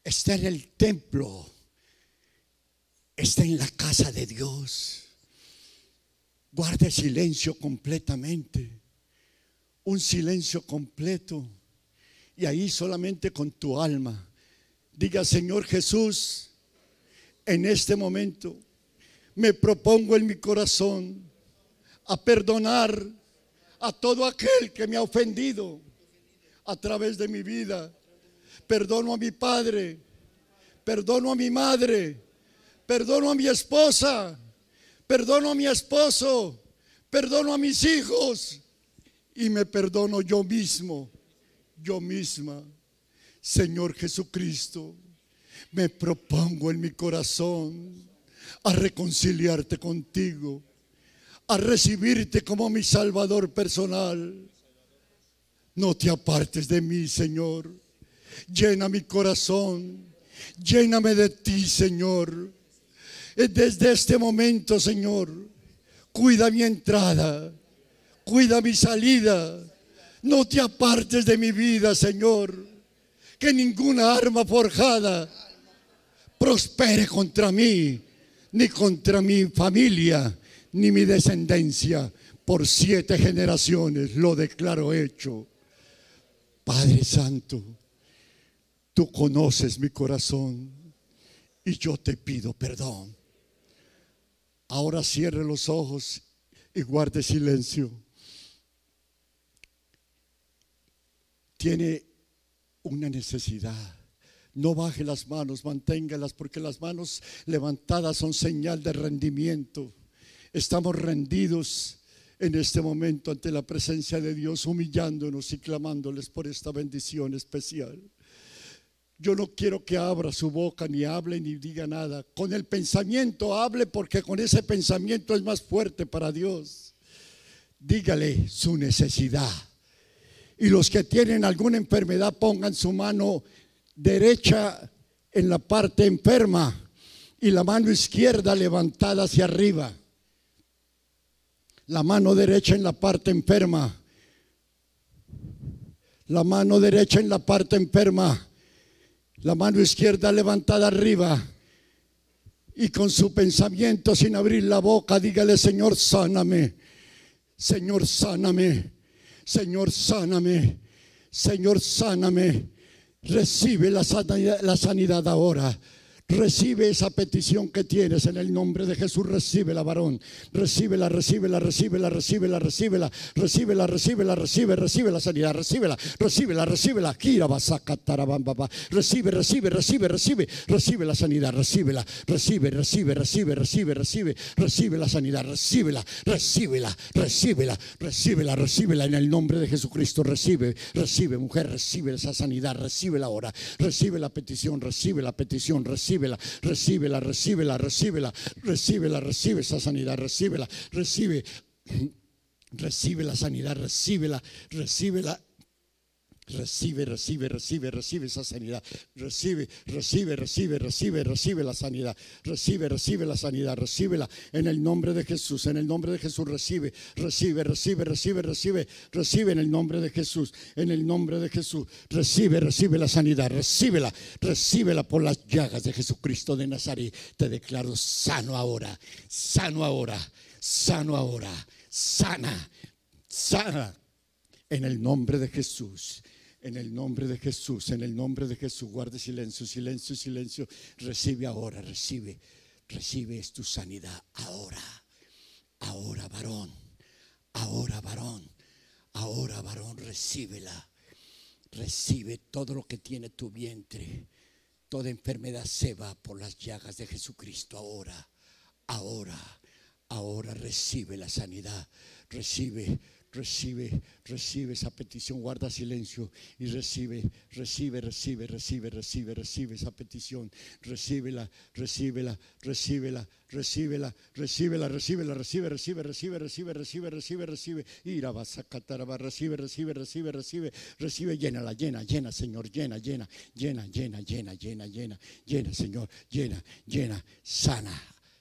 está en el templo, está en la casa de Dios. Guarde silencio completamente, un silencio completo. Y ahí solamente con tu alma, diga, Señor Jesús, en este momento me propongo en mi corazón a perdonar a todo aquel que me ha ofendido a través de mi vida. Perdono a mi padre, perdono a mi madre, perdono a mi esposa, perdono a mi esposo, perdono a mis hijos y me perdono yo mismo, yo misma. Señor Jesucristo, me propongo en mi corazón a reconciliarte contigo, a recibirte como mi Salvador personal. No te apartes de mí, Señor. Llena mi corazón. Lléname de ti, Señor. Desde este momento, Señor, cuida mi entrada, cuida mi salida. No te apartes de mi vida, Señor. Que ninguna arma forjada prospere contra mí, ni contra mi familia, ni mi descendencia. Por siete generaciones lo declaro hecho. Padre Santo, tú conoces mi corazón y yo te pido perdón. Ahora cierre los ojos y guarde silencio. Tiene una necesidad. No baje las manos, manténgalas, porque las manos levantadas son señal de rendimiento. Estamos rendidos en este momento ante la presencia de Dios, humillándonos y clamándoles por esta bendición especial. Yo no quiero que abra su boca, ni hable, ni diga nada. Con el pensamiento hable porque con ese pensamiento es más fuerte para Dios. Dígale su necesidad. Y los que tienen alguna enfermedad pongan su mano derecha en la parte enferma y la mano izquierda levantada hacia arriba. La mano derecha en la parte enferma. La mano derecha en la parte enferma la mano izquierda levantada arriba y con su pensamiento sin abrir la boca, dígale, Señor, sáname, Señor, sáname, Señor, sáname, Señor, sáname. Recibe la sanidad, la sanidad ahora. Recibe esa petición que tienes en el nombre de Jesús. Recíbela, varón. Recíbela, recíbela, recíbela, recíbela, recíbela, recíbela, recíbela, recibe, recibe la sanidad, recíbela, recíbela, recíbela. Kira Recibe, recibe, recibe, recibe, recibe la sanidad, recíbela, recibe, recibe, recibe, recibe, recibe, recibe la sanidad, recíbela, recíbela, recíbela, recíbela, recíbela en el nombre de Jesucristo. Recibe, recibe, mujer, recibe esa sanidad, recibe la hora, recibe la petición, recibe la petición, recibe recíbela, recíbela, recíbela, recíbela, recíbela, recibe esa sanidad, recíbela, recibe, recibe la sanidad, recíbela, recíbela Recibe, recibe, recibe, recibe esa sanidad. Recibe, recibe, recibe, recibe, recibe la sanidad. Recibe, recibe la sanidad. Recíbela en el nombre de Jesús. En el nombre de Jesús recibe, recibe, recibe, recibe, recibe, recibe en el nombre de Jesús. En el nombre de Jesús. Recibe, recibe la sanidad. Recíbela, recíbela por las llagas de Jesucristo de Nazaret. Te declaro sano ahora, sano ahora, sano ahora, sana, sana. En el nombre de Jesús. En el nombre de Jesús, en el nombre de Jesús, guarde silencio, silencio, silencio. Recibe ahora, recibe, recibe es tu sanidad ahora. Ahora, varón, ahora, varón, ahora, varón, recíbela. Recibe todo lo que tiene tu vientre. Toda enfermedad se va por las llagas de Jesucristo ahora, ahora, ahora recibe la sanidad. Recibe recibe, recibe esa petición, guarda silencio y recibe, recibe, recibe, recibe, recibe, recibe esa petición, recíbela, recíbela, recíbela, recíbela, recíbela, recíbela, recibe, recibe, recibe, recibe, recibe, recibe, recibe, ira vas a recibe, recibe, recibe, recibe, recibe, llénala, llena, llena, Señor, llena, llena, llena, llena, llena, llena, llena, llena, Señor, llena, llena, sana,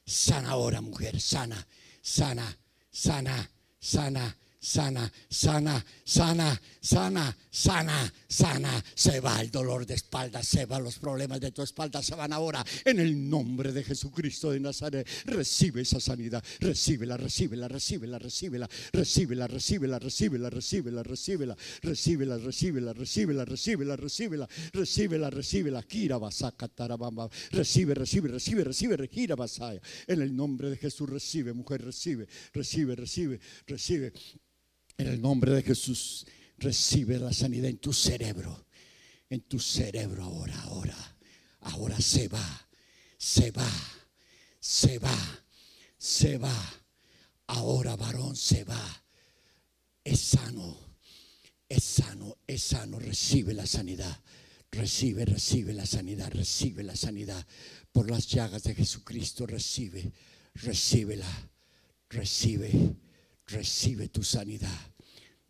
sana ahora, mujer, sana, sana, sana, sana sana, sana, sana, sana, sana, sana. Se va el dolor de espalda, se van los problemas de tu espalda, se van ahora. En el nombre de Jesucristo de Nazaret, recibe esa sanidad, recíbela, recíbela, recíbela, recíbela, recíbela, recíbela, recíbela, recíbela, recíbela, recíbela, recíbela, recíbela, recíbela, recíbela, recíbela, recíbela, Kira basaka tarabamba, recibe, recibe, recibe, recibe, regira basaya. En el nombre de Jesús recibe, mujer, recibe, recibe, recibe, recibe. En el nombre de Jesús, recibe la sanidad en tu cerebro. En tu cerebro ahora, ahora. Ahora se va, se va, se va, se va. Ahora varón se va. Es sano, es sano, es sano. Recibe la sanidad. Recibe, recibe la sanidad, recibe la sanidad. Por las llagas de Jesucristo, recibe, recíbela, recibe, recibe tu sanidad,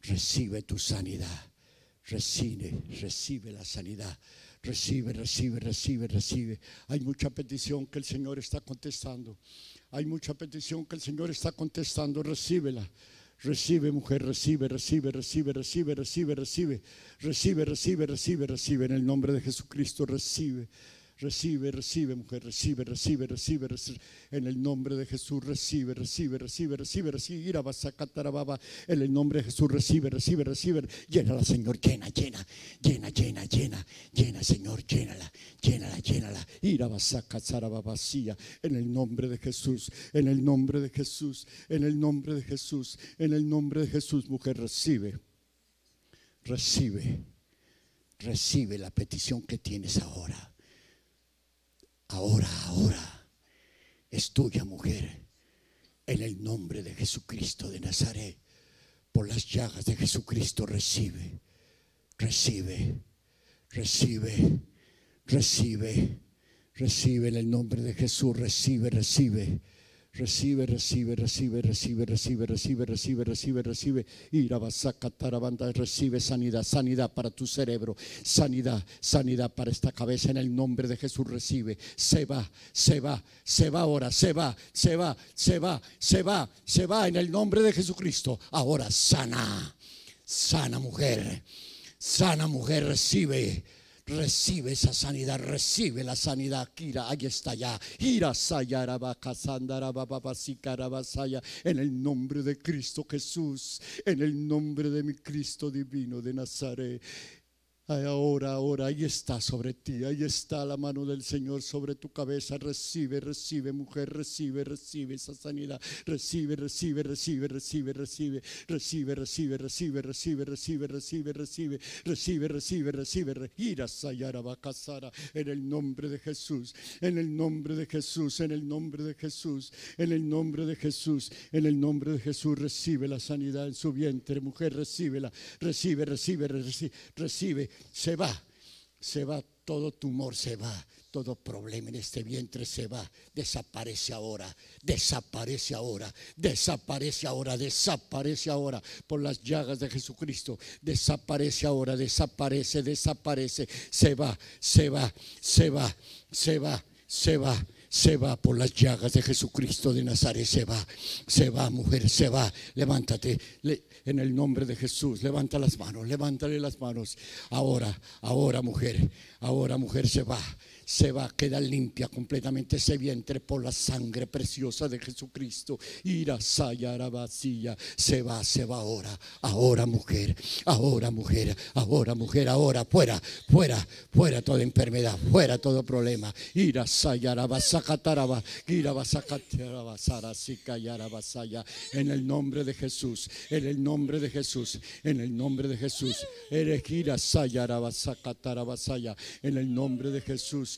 recibe tu sanidad, recibe, recibe la sanidad. Recibe, recibe, recibe, recibe. Hay mucha petición que el Señor está contestando. Hay mucha petición que el Señor está contestando. Recíbela. Recibe, mujer, recibe, recibe, recibe, recibe, recibe, recibe, recibe, recibe, recibe, recibe, en el nombre de Jesucristo, recibe. Recibe, recibe, mujer, recibe, recibe, recibe, recibe. En el nombre de Jesús, recibe, recibe, recibe, recibe, recibe. En el nombre de Jesús, recibe, recibe, recibe. Llénala, Señor, llena, llena, llena, llena, llena, llena, Señor, llénala, llénala, llénala. Ira vacía. En el nombre de Jesús, en el nombre de Jesús, en el nombre de Jesús, en el nombre de Jesús, mujer, recibe, recibe, recibe la petición que tienes ahora ahora, ahora es tuya, mujer, en el nombre de Jesucristo de Nazaret. Por las llagas de Jesucristo recibe, recibe, recibe, recibe, recibe en el nombre de Jesús, recibe, recibe. Recibe, recibe, recibe, recibe, recibe, recibe, recibe, recibe, recibe. banda recibe sanidad, sanidad para tu cerebro, sanidad, sanidad para esta cabeza. En el nombre de Jesús recibe. Se va, se va, se va ahora, se va, se va, se va, se va, se va en el nombre de Jesucristo. Ahora sana, sana mujer, sana mujer, recibe Recibe esa sanidad, recibe la sanidad. Kira, ahí está ya. Ira En el nombre de Cristo Jesús, en el nombre de mi Cristo divino de Nazaret. Ahora, ahora, ahí está sobre ti, ahí está la mano del Señor sobre tu cabeza. Recibe, recibe, mujer, recibe, recibe esa sanidad. Recibe, recibe, recibe, recibe, recibe, recibe, recibe, recibe, recibe, recibe, recibe, recibe, recibe, recibe, recibe, ira sayara bacasara en el nombre de Jesús, en el nombre de Jesús, en el nombre de Jesús, en el nombre de Jesús, en el nombre de Jesús, recibe la sanidad en su vientre, mujer, recíbela, recibe, recibe, recibe, recibe se va, se va, todo tumor se va, todo problema en este vientre se va, desaparece ahora, desaparece ahora, desaparece ahora, desaparece ahora por las llagas de Jesucristo, desaparece ahora, desaparece, desaparece, se va, se va, se va, se va, se va. se va por las llagas de Jesucristo de Nazaret, se va, se va, mujer, se va. Levántate en el nombre de Jesús, levanta las manos, levántale las manos. Ahora, ahora, mujer, ahora, mujer, se va se va, queda limpia completamente ese vientre por la sangre preciosa de Jesucristo. Ira vacía, se va, se va ahora, ahora mujer, ahora mujer, ahora mujer, ahora fuera, fuera, fuera toda enfermedad, fuera todo problema. Ira vasacataraba, vasacataraba, vasaya, en el nombre de Jesús, en el nombre de Jesús, en el nombre de Jesús, ira sayara vasaya, en el nombre de Jesús.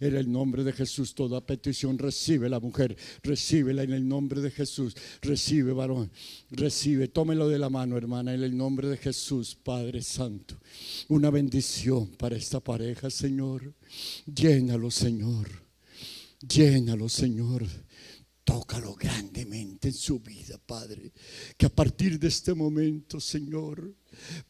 En el nombre de Jesús, toda petición recibe la mujer, recíbela en el nombre de Jesús. Recibe, varón, recibe. Tómelo de la mano, hermana, en el nombre de Jesús, Padre Santo. Una bendición para esta pareja, Señor. Llénalo, Señor. Llénalo, Señor. Tócalo en su vida, Padre. Que a partir de este momento, Señor,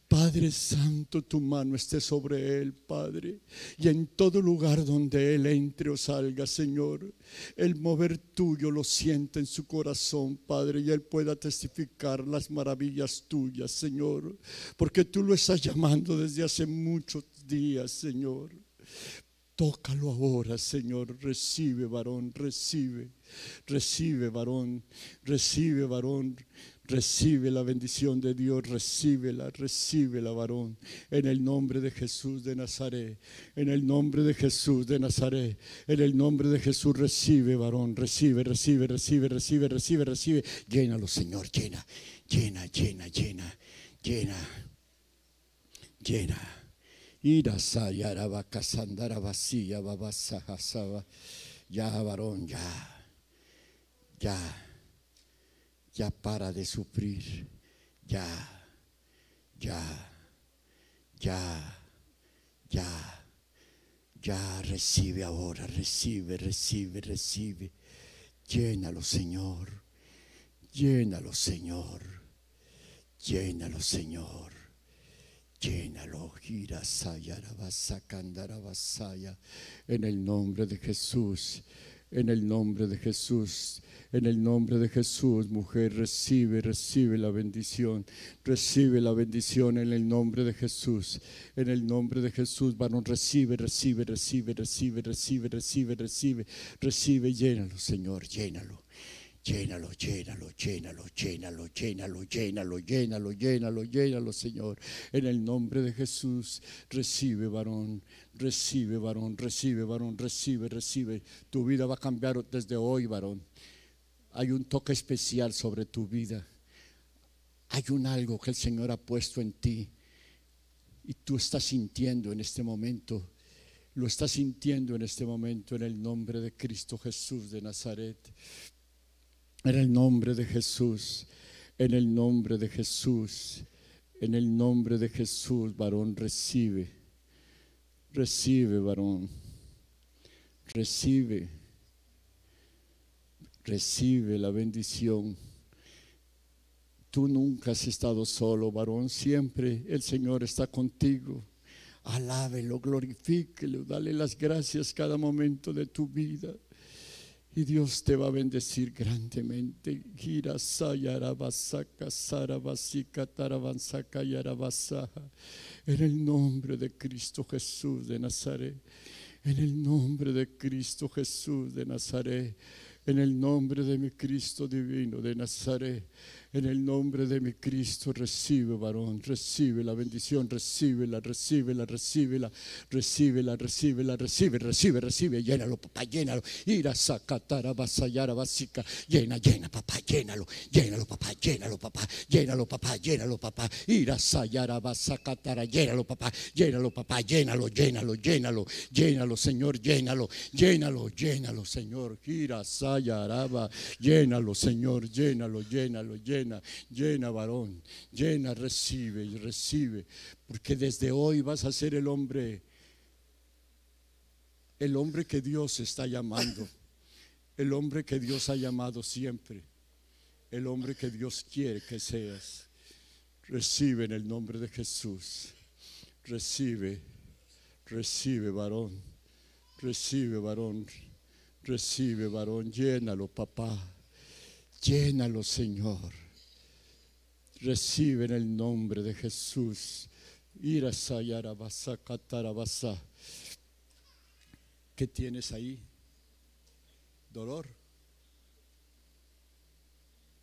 Padre Santo, tu mano esté sobre él, Padre, y en todo lugar donde él entre o salga, Señor, el mover tuyo lo sienta en su corazón, Padre, y él pueda testificar las maravillas tuyas, Señor, porque tú lo estás llamando desde hace muchos días, Señor. Tócalo ahora, Señor. Recibe, varón, recibe. Recibe, varón. Recibe, varón. Recibe la bendición de Dios, recíbela, recíbela, varón. En el nombre de Jesús de Nazaret, en el nombre de Jesús de Nazaret, en el nombre de Jesús recibe, varón, recibe, recibe, recibe, recibe, recibe, recibe. Llénalo, Señor, llena, llena, llena, llena, llena, llena. Ya, varón, ya, ya. Ya para de sufrir, ya, ya, ya, ya, ya recibe ahora, recibe, recibe, recibe. Llénalo, Señor, llénalo, Señor, llénalo, Señor. Llénalo, gira, saya, en el nombre de Jesús. En el nombre de Jesús, en el nombre de Jesús, mujer, recibe, recibe la bendición, recibe la bendición en el nombre de Jesús. En el nombre de Jesús, varón, recibe, recibe, recibe, recibe, recibe, recibe, recibe, recibe, llénalo, Señor, llénalo. Llénalo, llénalo, llénalo, llénalo, llénalo, llénalo, llénalo, llénalo, llénalo, Señor. En el nombre de Jesús, recibe, varón, recibe, varón, recibe, varón, recibe, recibe. Tu vida va a cambiar desde hoy, varón. Hay un toque especial sobre tu vida. Hay un algo que el Señor ha puesto en ti y tú estás sintiendo en este momento. Lo estás sintiendo en este momento en el nombre de Cristo Jesús de Nazaret. En el nombre de Jesús, en el nombre de Jesús, en el nombre de Jesús, varón, recibe, recibe, varón, recibe, recibe la bendición. Tú nunca has estado solo, varón, siempre el Señor está contigo. Alábelo, glorifíquelo, dale las gracias cada momento de tu vida. Y Dios te va a bendecir grandemente. En el nombre de Cristo Jesús de Nazaret. En el nombre de Cristo Jesús de Nazaret. En el nombre de mi Cristo divino de Nazaret. En el nombre de mi Cristo recibe, varón, recibe la bendición, recíbela, recíbela, recíbela, recíbela, recíbela, recibe, recibe, recibe, llénalo, papá, llénalo. Ira sacatara, vasayara, básica, llena, llena, papá, llénalo, llénalo, papá, llénalo, papá, llénalo, papá, llénalo, papá. Ira sayara, llénalo, papá, llénalo, papá, llénalo, llénalo, llénalo, llénalo, Señor, llénalo, llénalo, llénalo, Señor. Ira sayaraba, llénalo, Señor, llénalo, llénalo, llénalo llena, llena varón, llena, recibe y recibe, porque desde hoy vas a ser el hombre, el hombre que Dios está llamando, el hombre que Dios ha llamado siempre, el hombre que Dios quiere que seas. Recibe en el nombre de Jesús, recibe, recibe varón, recibe varón, recibe varón, llénalo papá. Llénalo, Señor. Recibe en el nombre de Jesús. ¿Qué tienes ahí? Dolor.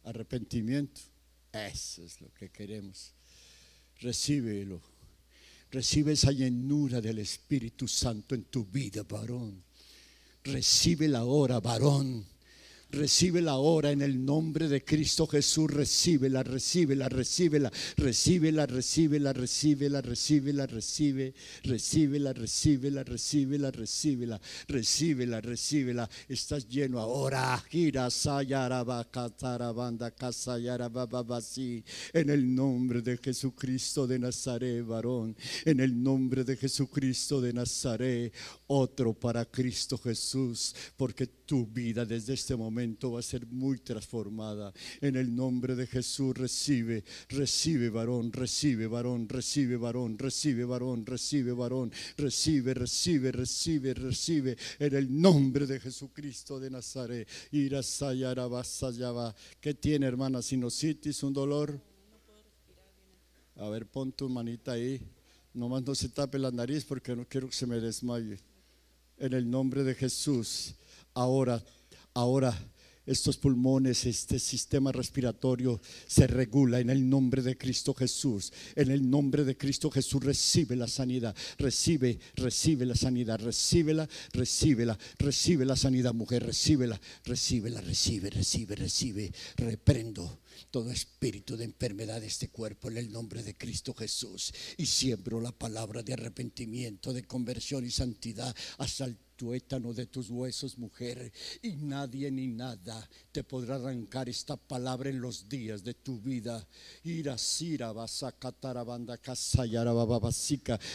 Arrepentimiento. Eso es lo que queremos. Recíbelo. Recibe esa llenura del Espíritu Santo en tu vida, varón. Recibe la hora, varón Recibe la hora en el nombre de Cristo Jesús. Recíbela, recíbela, recíbela, recíbela, recíbela, recíbela, recíbela, recibe, recíbela, recíbela, recíbela, recíbela, recíbela, recíbela. Estás lleno ahora. Gira En el nombre de Jesucristo de Nazaret, varón. En el nombre de Jesucristo de Nazaret, otro para Cristo Jesús, porque tu vida desde este momento va a ser muy transformada. En el nombre de Jesús recibe, recibe varón, recibe varón, recibe varón, recibe varón, recibe varón, recibe, recibe, recibe, recibe. En el nombre de Jesucristo de Nazaret. ¿Qué tiene hermana? Sinusitis, un dolor. A ver, pon tu manita ahí. Nomás no se tape la nariz porque no quiero que se me desmaye. En el nombre de Jesús. Ahora Ahora estos pulmones, este sistema respiratorio se regula en el nombre de Cristo Jesús. En el nombre de Cristo Jesús recibe la sanidad, recibe, recibe la sanidad, recíbela, recíbela, recibe la sanidad, mujer, recíbela, recíbela, recibe, recibe, recibe. Reprendo todo espíritu de enfermedad de este cuerpo en el nombre de Cristo Jesús y siembro la palabra de arrepentimiento, de conversión y santidad hasta el tuétano de tus huesos, mujer, y nadie ni nada te podrá arrancar esta palabra en los días de tu vida. Ira, sira.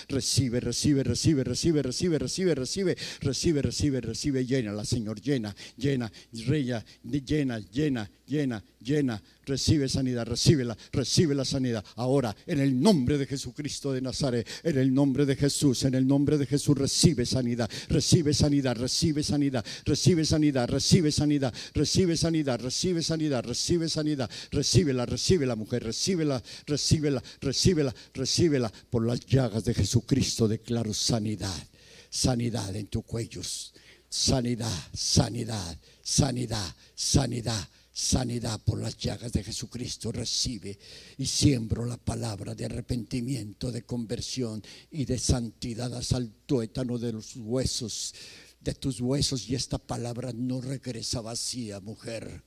Recibe, recibe, recibe, recibe, recibe, recibe, recibe, recibe, recibe, recibe, llena la Señor, llena, llena, reya, llena, llena, llena, llena. Recibe sanidad, recíbela, recibe la sanidad. Ahora, en el nombre de Jesucristo de Nazaret, en el nombre de Jesús, en el nombre de Jesús, recibe sanidad, recibe sanidad, recibe sanidad, recibe sanidad, recibe sanidad, recibe sanidad, recibe sanidad, recibe sanidad, recíbela, recibe la mujer, recíbela, recíbela, recíbela, recíbela. Por las llagas de Jesucristo declaro sanidad, sanidad en tus cuellos, sanidad, sanidad, sanidad, sanidad sanidad por las llagas de Jesucristo recibe y siembro la palabra de arrepentimiento, de conversión y de santidad hasta el tuétano de los huesos, de tus huesos y esta palabra no regresa vacía, mujer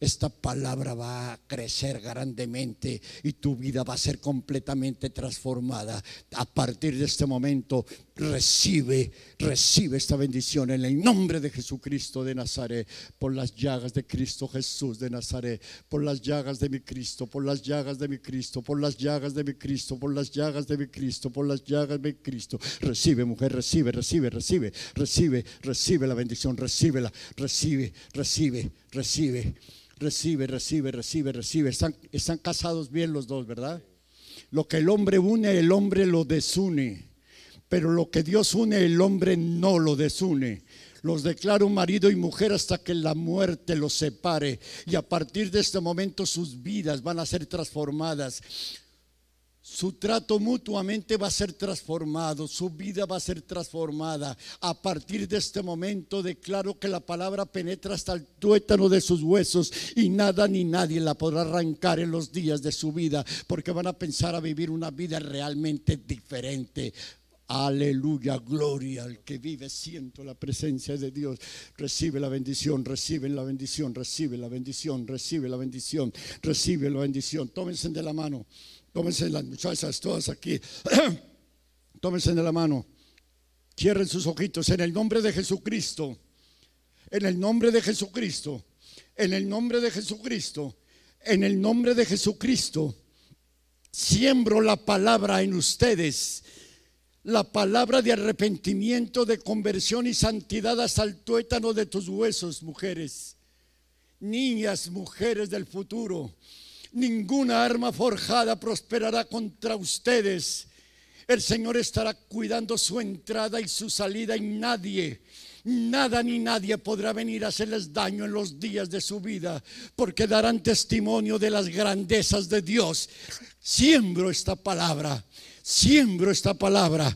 esta palabra va a crecer grandemente y tu vida va a ser completamente transformada. A partir de este momento, recibe, recibe esta bendición en el nombre de Jesucristo de Nazaret, por las llagas de Cristo Jesús de Nazaret, por las llagas de mi Cristo, por las llagas de mi Cristo, por las llagas de mi Cristo, por las llagas de mi Cristo, por las llagas de mi Cristo. Recibe, mujer, recibe, recibe, recibe, recibe, recibe la bendición, recíbela, recibe, recibe, recibe. Recibe, recibe, recibe, recibe. Están, están casados bien los dos, ¿verdad? Lo que el hombre une, el hombre lo desune. Pero lo que Dios une, el hombre no lo desune. Los declaro marido y mujer hasta que la muerte los separe. Y a partir de este momento sus vidas van a ser transformadas su trato mutuamente va a ser transformado, su vida va a ser transformada. A partir de este momento declaro que la palabra penetra hasta el tuétano de sus huesos y nada ni nadie la podrá arrancar en los días de su vida, porque van a pensar a vivir una vida realmente diferente. Aleluya, gloria al que vive, siento la presencia de Dios. Recibe la bendición, recibe la bendición, recibe la bendición, recibe la bendición, recibe la bendición. Tómense de la mano. Tómense las muchachas todas aquí. Tómense de la mano. Cierren sus ojitos en el nombre de Jesucristo. En el nombre de Jesucristo. En el nombre de Jesucristo. En el nombre de Jesucristo. Siembro la palabra en ustedes. La palabra de arrepentimiento, de conversión y santidad hasta el tuétano de tus huesos, mujeres. Niñas, mujeres del futuro ninguna arma forjada prosperará contra ustedes. El Señor estará cuidando su entrada y su salida y nadie, nada ni nadie podrá venir a hacerles daño en los días de su vida, porque darán testimonio de las grandezas de Dios. Siembro esta palabra, siembro esta palabra,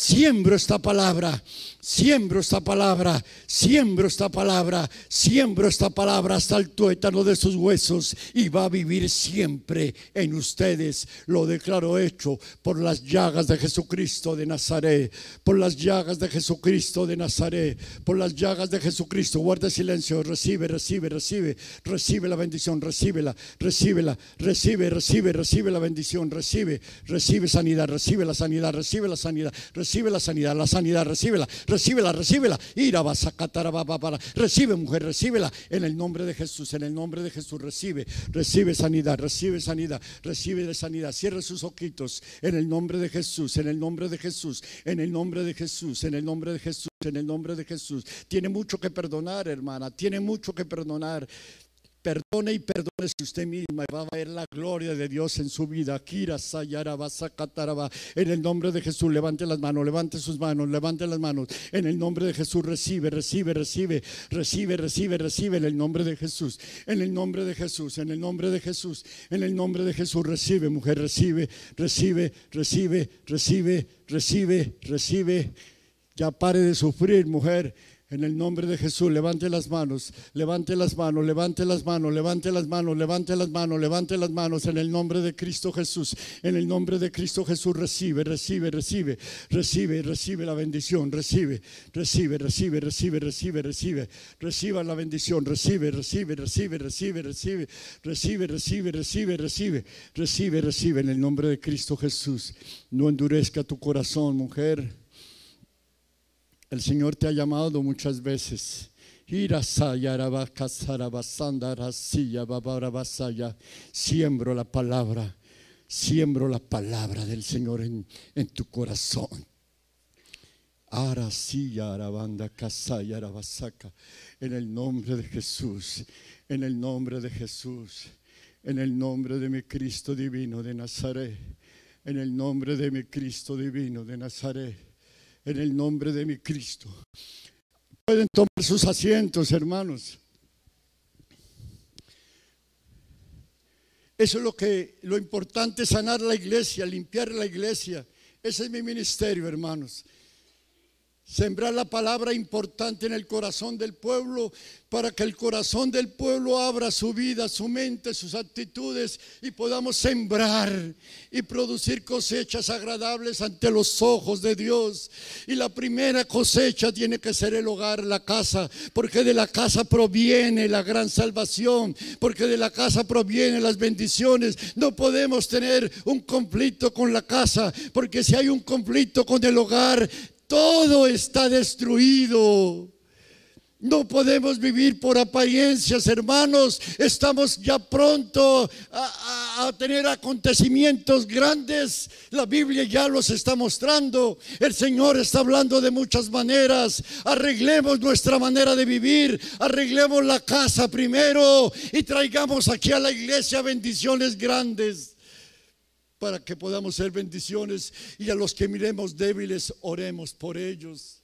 siembro esta palabra Siembro esta palabra, siembro esta palabra, siembro esta palabra hasta el tuétano de sus huesos y va a vivir siempre en ustedes. Lo declaro hecho por las llagas de Jesucristo de Nazaret, por las llagas de Jesucristo de Nazaret, por las llagas de Jesucristo. Guarda silencio, recibe, recibe, recibe, recibe la bendición, recíbela, recíbela, recibe, recibe, recibe la bendición, recibe, recibe sanidad, recibe la sanidad, recibe la sanidad, recibe la sanidad, la sanidad, recíbela recíbela, recíbela. Ira para. Recibe, mujer, recíbela. En el nombre de Jesús, en el nombre de Jesús, recibe, recibe sanidad, recibe sanidad, recibe sanidad. Cierre sus ojitos. En el nombre de Jesús, en el nombre de Jesús, en el nombre de Jesús, en el nombre de Jesús, en el nombre de Jesús. Tiene mucho que perdonar, hermana. Tiene mucho que perdonar. Perdone y perdone si usted misma va a ver la gloria de Dios en su vida. Kira En el nombre de Jesús, levante las manos, levante sus manos, levante las manos. En el nombre de Jesús, recibe, recibe, recibe, recibe, recibe, recibe. En el nombre de Jesús, en el nombre de Jesús, en el nombre de Jesús, en el nombre de Jesús, recibe, mujer, recibe, recibe, recibe, recibe, recibe, recibe. Ya pare de sufrir, mujer En el nombre de Jesús, levante las manos, levante las manos, levante las manos, levante las manos, levante las manos, levante las manos en el nombre de Cristo Jesús. En el nombre de Cristo Jesús recibe, recibe, recibe, recibe, recibe la bendición, recibe, recibe, recibe, recibe, recibe, recibe, reciba la bendición, recibe, recibe, recibe, recibe, recibe, recibe, recibe, recibe, recibe, recibe, recibe en el nombre de Cristo Jesús. No endurezca tu corazón, mujer. El Señor te ha llamado muchas veces. Siembro la palabra, siembro la palabra del Señor en, en tu corazón. En el nombre de Jesús, en el nombre de Jesús, en el nombre de mi Cristo divino de Nazaret, en el nombre de mi Cristo divino de Nazaret en el nombre de mi Cristo. Pueden tomar sus asientos, hermanos. Eso es lo que lo importante es sanar la iglesia, limpiar la iglesia. Ese es mi ministerio, hermanos. Sembrar la palabra importante en el corazón del pueblo para que el corazón del pueblo abra su vida, su mente, sus actitudes y podamos sembrar y producir cosechas agradables ante los ojos de Dios. Y la primera cosecha tiene que ser el hogar, la casa, porque de la casa proviene la gran salvación, porque de la casa provienen las bendiciones. No podemos tener un conflicto con la casa, porque si hay un conflicto con el hogar, todo está destruido. No podemos vivir por apariencias, hermanos. Estamos ya pronto a, tener acontecimientos grandes. La Biblia ya los está mostrando. El Señor está hablando de muchas maneras. Arreglemos nuestra manera de vivir. Arreglemos la casa primero y traigamos aquí a la iglesia bendiciones grandes para que podamos ser bendiciones y a los que miremos débiles, oremos por ellos.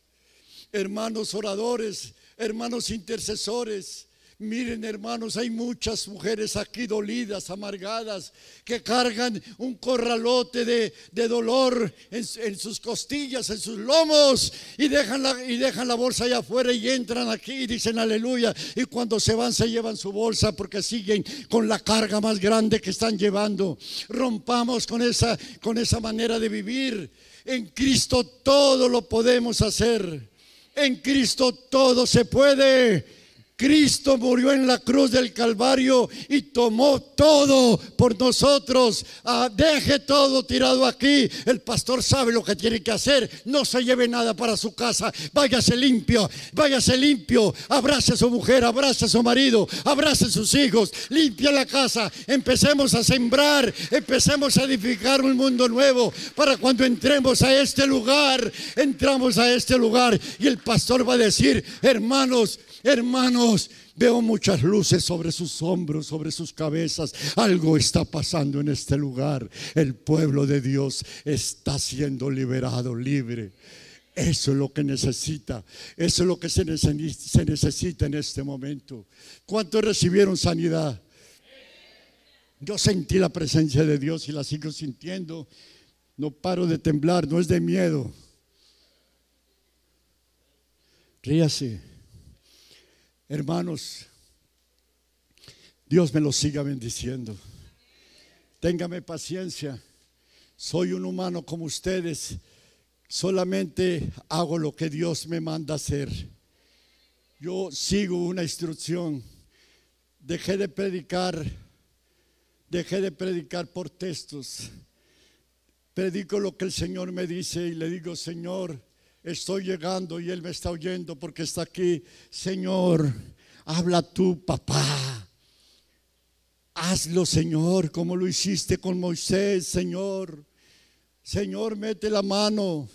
Hermanos oradores, hermanos intercesores, Miren hermanos, hay muchas mujeres aquí dolidas, amargadas, que cargan un corralote de, dolor en, sus costillas, en sus lomos, y dejan, la, y dejan la bolsa allá afuera y entran aquí y dicen aleluya. Y cuando se van se llevan su bolsa porque siguen con la carga más grande que están llevando. Rompamos con esa, con esa manera de vivir. En Cristo todo lo podemos hacer. En Cristo todo se puede. Cristo murió en la cruz del Calvario y tomó todo por nosotros. Ah, deje todo tirado aquí. El pastor sabe lo que tiene que hacer. No se lleve nada para su casa. Váyase limpio, váyase limpio. Abrace a su mujer, abrace a su marido, abrace a sus hijos. Limpia la casa. Empecemos a sembrar, empecemos a edificar un mundo nuevo para cuando entremos a este lugar. Entramos a este lugar y el pastor va a decir, hermanos, Hermanos, veo muchas luces sobre sus hombros, sobre sus cabezas. Algo está pasando en este lugar. El pueblo de Dios está siendo liberado, libre. Eso es lo que necesita. Eso es lo que se necesita en este momento. ¿Cuántos recibieron sanidad? Yo sentí la presencia de Dios y la sigo sintiendo. No paro de temblar, no es de miedo. Ríase. Hermanos, Dios me lo siga bendiciendo. Téngame paciencia. Soy un humano como ustedes. Solamente hago lo que Dios me manda hacer. Yo sigo una instrucción. Dejé de predicar. Dejé de predicar por textos. Predico lo que el Señor me dice y le digo, Señor, estoy llegando y Él me está oyendo porque está aquí. Señor, habla tú, papá. Hazlo, Señor, como lo hiciste con Moisés, Señor. Señor, mete la mano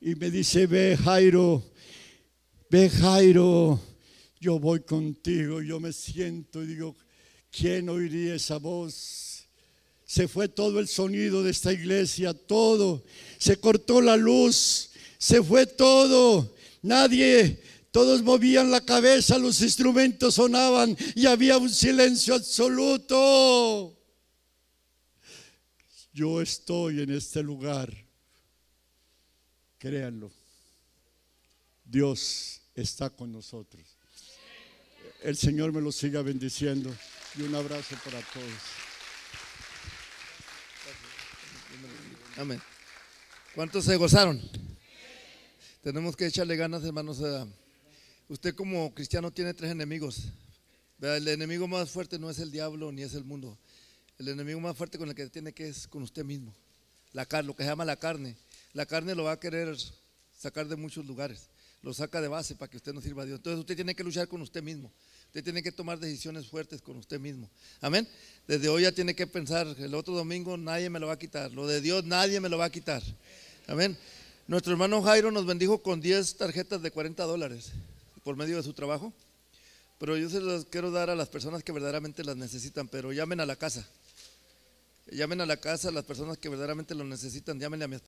y me dice, ve Jairo, ve Jairo, yo voy contigo. Yo me siento y digo, ¿quién oiría esa voz? Se fue todo el sonido de esta iglesia, todo. Se cortó la luz se fue todo. Nadie, todos movían la cabeza, los instrumentos sonaban y había un silencio absoluto. Yo estoy en este lugar. Créanlo. Dios está con nosotros. El Señor me lo siga bendiciendo y un abrazo para todos. Amén. ¿Cuántos se gozaron? Tenemos que echarle ganas, hermanos. Usted como cristiano tiene tres enemigos. El enemigo más fuerte no es el diablo ni es el mundo. El enemigo más fuerte con el que tiene que es con usted mismo. La carne, lo que se llama la carne. La carne lo va a querer sacar de muchos lugares. Lo saca de base para que usted no sirva a Dios. Entonces usted tiene que luchar con usted mismo. Usted tiene que tomar decisiones fuertes con usted mismo. Amén. Desde hoy ya tiene que pensar, el otro domingo nadie me lo va a quitar. Lo de Dios nadie me lo va a quitar. Amén. Nuestro hermano Jairo nos bendijo con 10 tarjetas de 40 dólares por medio de su trabajo. Pero yo se las quiero dar a las personas que verdaderamente las necesitan. Pero llamen a la casa. Llamen a la casa a las personas que verdaderamente lo necesitan. Llámenle a mi.